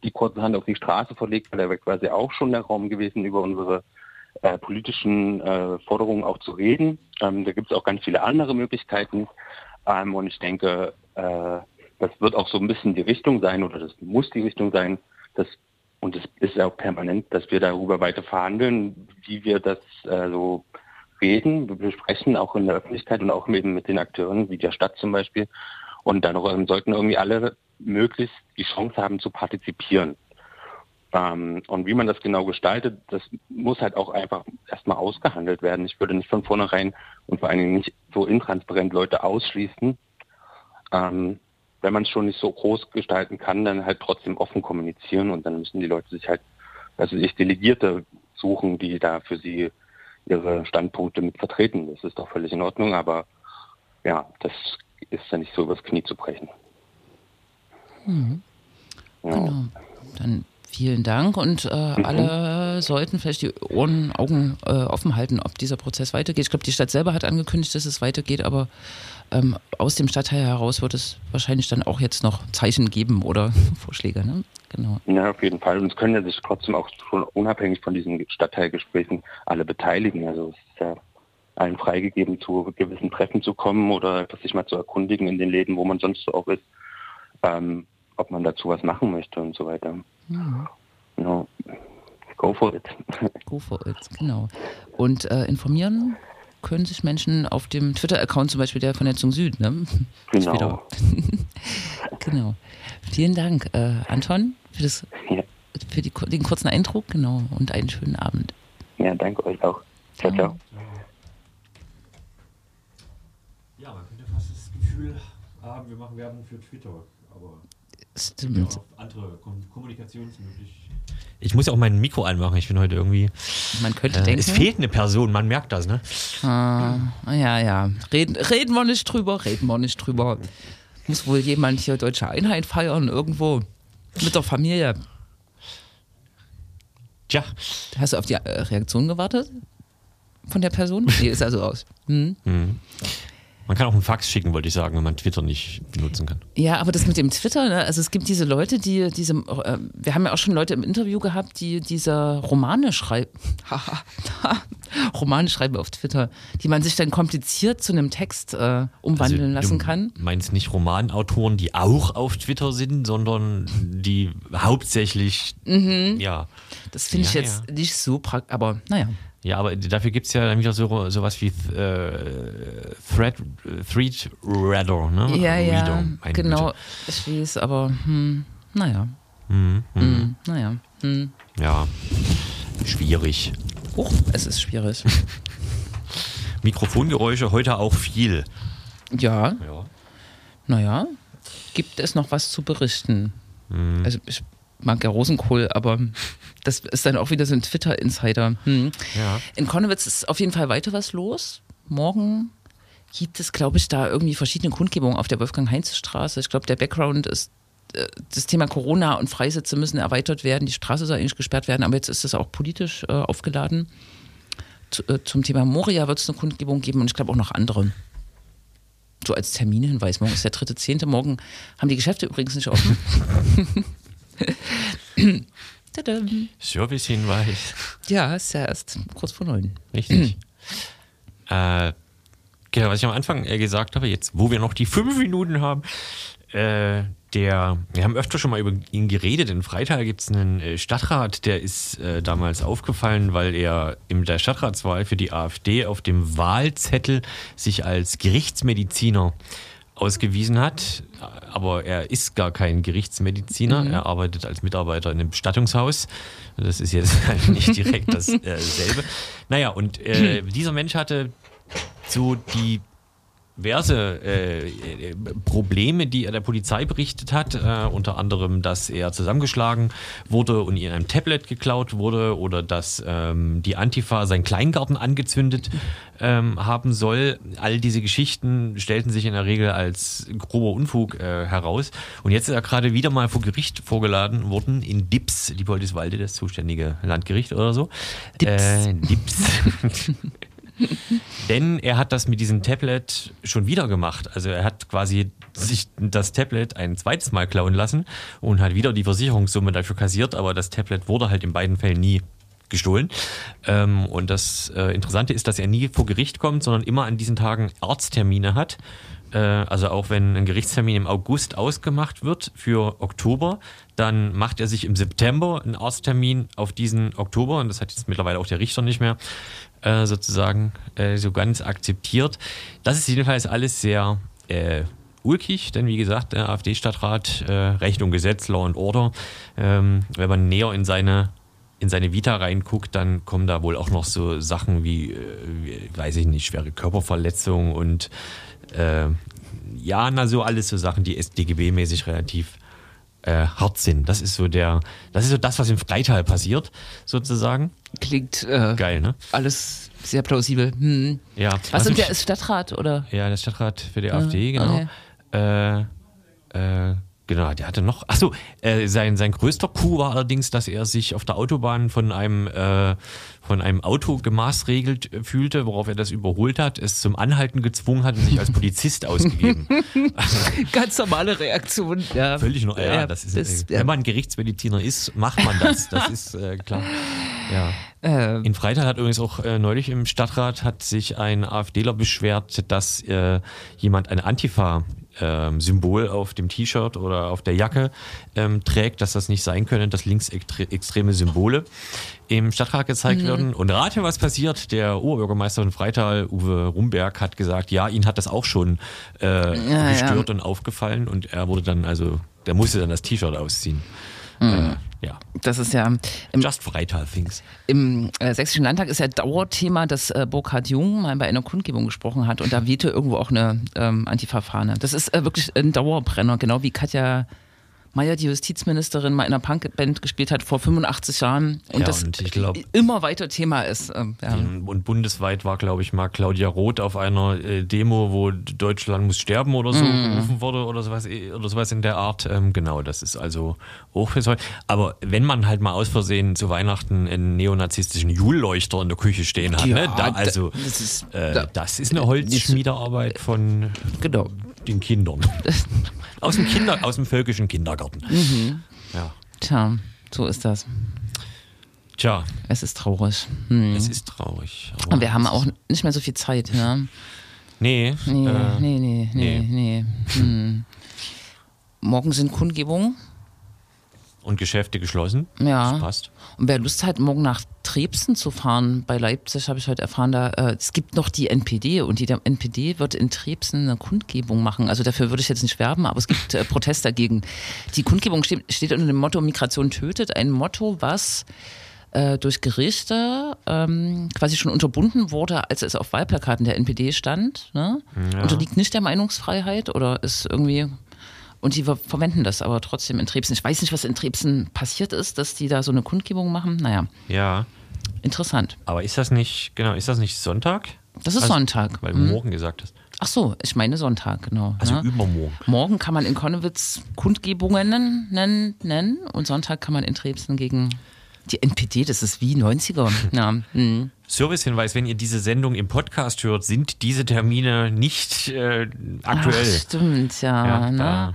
die kurzerhand auf die Straße verlegt, weil da wäre quasi auch schon der Raum gewesen, über unsere äh, politischen äh, Forderungen auch zu reden. Ähm, da gibt es auch ganz viele andere Möglichkeiten. Ähm, und ich denke, äh, das wird auch so ein bisschen die Richtung sein oder das muss die Richtung sein, dass und es ist auch permanent, dass wir darüber weiter verhandeln, wie wir das äh, so reden, besprechen auch in der Öffentlichkeit und auch eben mit den Akteuren, wie der Stadt zum Beispiel. Und dann ähm, sollten irgendwie alle möglichst die Chance haben zu partizipieren. Ähm, und wie man das genau gestaltet, das muss halt auch einfach erstmal ausgehandelt werden. Ich würde nicht von vornherein und vor allen Dingen nicht so intransparent Leute ausschließen. Ähm, wenn man es schon nicht so groß gestalten kann, dann halt trotzdem offen kommunizieren und dann müssen die Leute sich halt, also sich Delegierte suchen, die da für sie ihre Standpunkte mit vertreten. Das ist doch völlig in Ordnung, aber ja, das ist ja nicht so übers Knie zu brechen. Mhm. Ja. Genau. Dann vielen Dank und äh, mhm. alle sollten vielleicht die Ohren, Augen äh, offen halten, ob dieser Prozess weitergeht. Ich glaube, die Stadt selber hat angekündigt, dass es weitergeht, aber ähm, aus dem Stadtteil heraus wird es wahrscheinlich dann auch jetzt noch Zeichen geben oder Vorschläge. Ne? Genau. Ja, auf jeden Fall. Und es können ja sich trotzdem auch schon unabhängig von diesen Stadtteilgesprächen alle beteiligen. Also es ist ja allen freigegeben, zu gewissen Treffen zu kommen oder sich mal zu erkundigen in den Läden, wo man sonst so auch ist, ähm, ob man dazu was machen möchte und so weiter. Mhm. No. Go for it. Go for it, genau. Und äh, informieren können sich Menschen auf dem Twitter-Account zum Beispiel der Vernetzung Süd. Ne? Genau. genau. Vielen Dank, äh, Anton, für, das, ja. für die, den kurzen Eindruck. Genau. Und einen schönen Abend. Ja, danke euch auch. Ciao, ciao. Ja, man könnte fast das Gefühl haben, wir machen Werbung für Twitter. Aber Stimmt. Ja andere Kommunikationsmöglichkeiten. Ich muss auch mein Mikro anmachen. Ich bin heute irgendwie. Man könnte äh, denken. Es fehlt eine Person, man merkt das, ne? Ah, ja, ja. Reden, reden wir nicht drüber, reden wir nicht drüber. Muss wohl jemand hier deutsche Einheit feiern, irgendwo mit der Familie. Tja. Hast du auf die äh, Reaktion gewartet? Von der Person? Nee, ist also aus. Hm? Mhm. Man kann auch einen Fax schicken, wollte ich sagen, wenn man Twitter nicht benutzen kann. Ja, aber das mit dem Twitter, ne? also es gibt diese Leute, die diese, äh, wir haben ja auch schon Leute im Interview gehabt, die diese Romane schreiben, Romane schreiben auf Twitter, die man sich dann kompliziert zu einem Text äh, umwandeln also, lassen kann. Du meinst nicht Romanautoren, die auch auf Twitter sind, sondern die hauptsächlich, mhm. ja. Das finde ja, ich jetzt ja. nicht so praktisch, aber naja. Ja, aber dafür gibt es ja dann wieder so sowas wie äh, Thread, Thread ne? Ja, ja, Reader, meine genau. Güte. Ich weiß, aber hm, naja. Mhm, mhm. Hm, naja. Hm. Ja, schwierig. Huch, es ist schwierig. Mikrofongeräusche heute auch viel. ja, Ja. naja. Gibt es noch was zu berichten? Mhm. Also ich mag ja Rosenkohl, aber das ist dann auch wieder so ein Twitter-Insider. Hm. Ja. In Konnewitz ist auf jeden Fall weiter was los. Morgen gibt es, glaube ich, da irgendwie verschiedene Kundgebungen auf der Wolfgang-Heinz-Straße. Ich glaube, der Background ist, äh, das Thema Corona und Freisitze müssen erweitert werden. Die Straße soll eigentlich gesperrt werden, aber jetzt ist das auch politisch äh, aufgeladen. Zu, äh, zum Thema Moria wird es eine Kundgebung geben und ich glaube auch noch andere. So als Terminhinweis. Morgen ist der dritte, zehnte. Morgen haben die Geschäfte übrigens nicht offen. Servicehinweis. ja, ist ja erst kurz vor neun. Richtig. äh, genau, was ich am Anfang gesagt habe, jetzt, wo wir noch die fünf Minuten haben, äh, der, wir haben öfter schon mal über ihn geredet. In Freital gibt es einen äh, Stadtrat, der ist äh, damals aufgefallen, weil er in der Stadtratswahl für die AfD auf dem Wahlzettel sich als Gerichtsmediziner ausgewiesen hat. Aber er ist gar kein Gerichtsmediziner. Er arbeitet als Mitarbeiter in einem Bestattungshaus. Das ist jetzt halt nicht direkt dasselbe. Naja, und äh, dieser Mensch hatte so die diverse äh, Probleme, die er der Polizei berichtet hat, äh, unter anderem, dass er zusammengeschlagen wurde und in einem Tablet geklaut wurde oder dass ähm, die Antifa seinen Kleingarten angezündet ähm, haben soll. All diese Geschichten stellten sich in der Regel als grober Unfug äh, heraus. Und jetzt ist er gerade wieder mal vor Gericht vorgeladen worden in Dips, die Poldiswalde, das zuständige Landgericht oder so. Dips. Äh, Dips. Denn er hat das mit diesem Tablet schon wieder gemacht. Also er hat quasi sich das Tablet ein zweites Mal klauen lassen und hat wieder die Versicherungssumme dafür kassiert, aber das Tablet wurde halt in beiden Fällen nie gestohlen. Ähm, und das äh, Interessante ist, dass er nie vor Gericht kommt, sondern immer an diesen Tagen Arzttermine hat. Äh, also auch wenn ein Gerichtstermin im August ausgemacht wird für Oktober, dann macht er sich im September einen Arzttermin auf diesen Oktober und das hat jetzt mittlerweile auch der Richter nicht mehr äh, sozusagen äh, so ganz akzeptiert. Das ist jedenfalls alles sehr äh, ulkig, denn wie gesagt, der AfD-Stadtrat, äh, Recht und Gesetz, Law and Order, ähm, wenn man näher in seine in seine Vita reinguckt, dann kommen da wohl auch noch so Sachen wie, äh, wie weiß ich nicht, schwere Körperverletzung und äh, ja, na so alles so Sachen, die SDGB-mäßig relativ äh, hart sind. Das ist so der, das ist so das, was im Freital passiert, sozusagen. Klingt äh, Geil, ne? alles sehr plausibel. Hm. Ja. Was und mich- der ist Stadtrat oder? Ja, der Stadtrat für die AfD, genau. okay. Äh, äh, genau, der hatte noch. Achso, äh, sein, sein größter Coup war allerdings, dass er sich auf der Autobahn von einem, äh, von einem Auto gemaßregelt äh, fühlte, worauf er das überholt hat, es zum Anhalten gezwungen hat und sich als Polizist ausgegeben. Ganz normale Reaktion. Ja. Völlig noch. Ja, Ja, das ist, das- äh, wenn man Gerichtsmediziner ist, macht man das. Das ist äh, klar. Ja. Äh, In Freital hat übrigens auch äh, neulich im Stadtrat hat sich ein AfDler beschwert, dass jemand ein Antifa-Symbol auf dem T-Shirt oder auf der Jacke ähm, trägt, dass das nicht sein könne, dass linksextreme Symbole im Stadtrat gezeigt werden. Und rate, was passiert. Der Oberbürgermeister von Freital, Uwe Rumberg, hat gesagt, ja, ihn hat das auch schon äh, Ja, gestört und aufgefallen. Und er wurde dann also, der musste dann das T-Shirt ausziehen. Äh, ja, das ist ja im, just Freital-Things. im äh, Sächsischen Landtag ist ja Dauerthema, dass äh, Burkhard Jung mal bei einer Kundgebung gesprochen hat und da wehte irgendwo auch eine ähm, Antifa-Fahne. Das ist äh, wirklich ein Dauerbrenner, genau wie Katja Mayer, die Justizministerin, mal in einer Punkband gespielt hat vor 85 Jahren und Ja, das und glaub- immer weiter Thema ist. Ähm, ja. Und bundesweit war, glaube ich, mal Claudia Roth auf einer äh, Demo, wo Deutschland muss sterben oder so Mhm. gerufen wurde oder sowas, äh, oder sowas in der Art. Ähm, genau, das ist also auch heute. Aber wenn man halt mal aus Versehen zu Weihnachten einen neonazistischen Julleuchter in der Küche stehen hat, Ja, ne? da, also das ist- äh, da- das ist eine Holzschmiedearbeit von Genau. Den Kindern. aus dem Kinder, aus dem völkischen Kindergarten. Mhm. Ja. Tja, so ist das. Tja, Es ist traurig. Hm. es ist traurig. aber Und wir haben auch nicht mehr so viel Zeit. Ja? Nee, Nee, äh, nee, nee, nee, nee. Hm. Morgen sind Kundgebungen. Und Geschäfte geschlossen. Ja. Das passt. Und wer Lust hat, morgen nach Trebsen zu fahren, bei Leipzig habe ich heute erfahren, da, äh, es gibt noch die NPD und die NPD wird in Trebsen eine Kundgebung machen. Also dafür würde ich jetzt nicht werben, aber es gibt äh, Protest dagegen. Die Kundgebung steht, steht unter dem Motto Migration tötet, ein Motto, was äh, durch Gerichte ähm, quasi schon unterbunden wurde, als es auf Wahlplakaten der NPD stand. Ne? Ja. Unterliegt nicht der Meinungsfreiheit oder ist irgendwie und die ver verwenden das aber trotzdem in Trebsen. Ich weiß nicht, was in Trebsen passiert ist, dass die da so eine Kundgebung machen. Naja, Ja. interessant. Aber ist das nicht, genau, ist das nicht Sonntag? Das ist Also, Sonntag. Weil du Hm. morgen gesagt hast. Ach so, ich meine Sonntag, genau. Also ja. übermorgen. Morgen kann man in Konnewitz Kundgebungen nennen, nennen und Sonntag kann man in Trebsen gegen die NPD, das ist wie 90er. Ja, hm. Servicehinweis, wenn ihr diese Sendung im Podcast hört, sind diese Termine nicht äh, aktuell. Ach, stimmt, ja. ja, ne?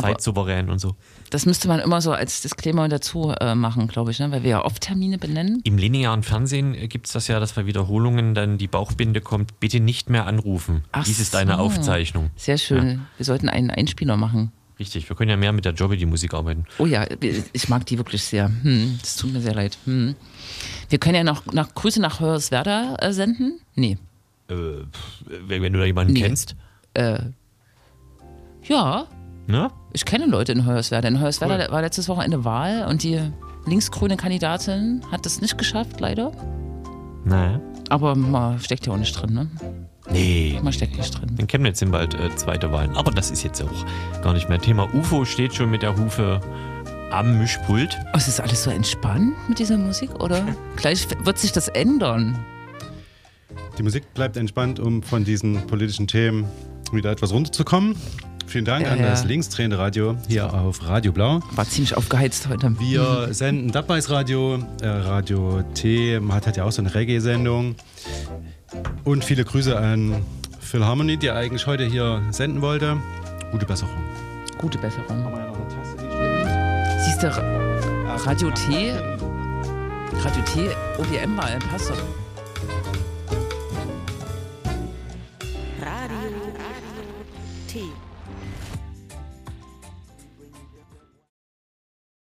zeitsouverän und so. das müsste man immer so als Disclaimer dazu äh, machen, glaube ich, ne? weil wir ja oft Termine benennen. Im linearen Fernsehen gibt es das ja, dass bei Wiederholungen dann die Bauchbinde kommt, bitte nicht mehr anrufen. Ach Dies ist eine so. Aufzeichnung. Sehr schön. Wir sollten einen Einspieler machen. Richtig, wir können ja mehr mit der Jobby-Musik arbeiten. Oh ja, ich mag die wirklich sehr. Hm, das tut mir sehr leid. Hm. Wir können ja noch nach Grüße nach Hoyerswerda äh, senden. Nee. Äh, wenn du da jemanden Nee. kennst, Äh, ja, ne? ich kenne Leute in Hoyerswerda. In Hoyerswerda Cool. war letztes Wochenende Wahl und die linksgrüne Kandidatin hat das nicht geschafft, leider. Naja. Aber man steckt ja auch nicht drin, ne? Nee. Man steckt nicht drin. In Chemnitz sind bald äh, zweite Wahlen. Aber das ist jetzt auch gar nicht mehr Thema. UFO steht schon mit der Hufe am Mischpult. Oh, es ist alles so entspannt mit dieser Musik, oder? Gleich wird sich das ändern. Die Musik bleibt entspannt, um von diesen politischen Themen wieder etwas runterzukommen. Vielen Dank Ja, an ja. das linksdrehende Radio hier auf Radio Blau. War ziemlich aufgeheizt heute. Wir senden Dabbeis Radio, äh, Radio T, hat, hat ja auch so eine Reggae-Sendung. Und viele Grüße an Phil Harmony, der eigentlich heute hier senden wollte. Gute Besserung. Gute Besserung. Siehst du, Ra- Radio T, Radio T, OWM war, passt doch.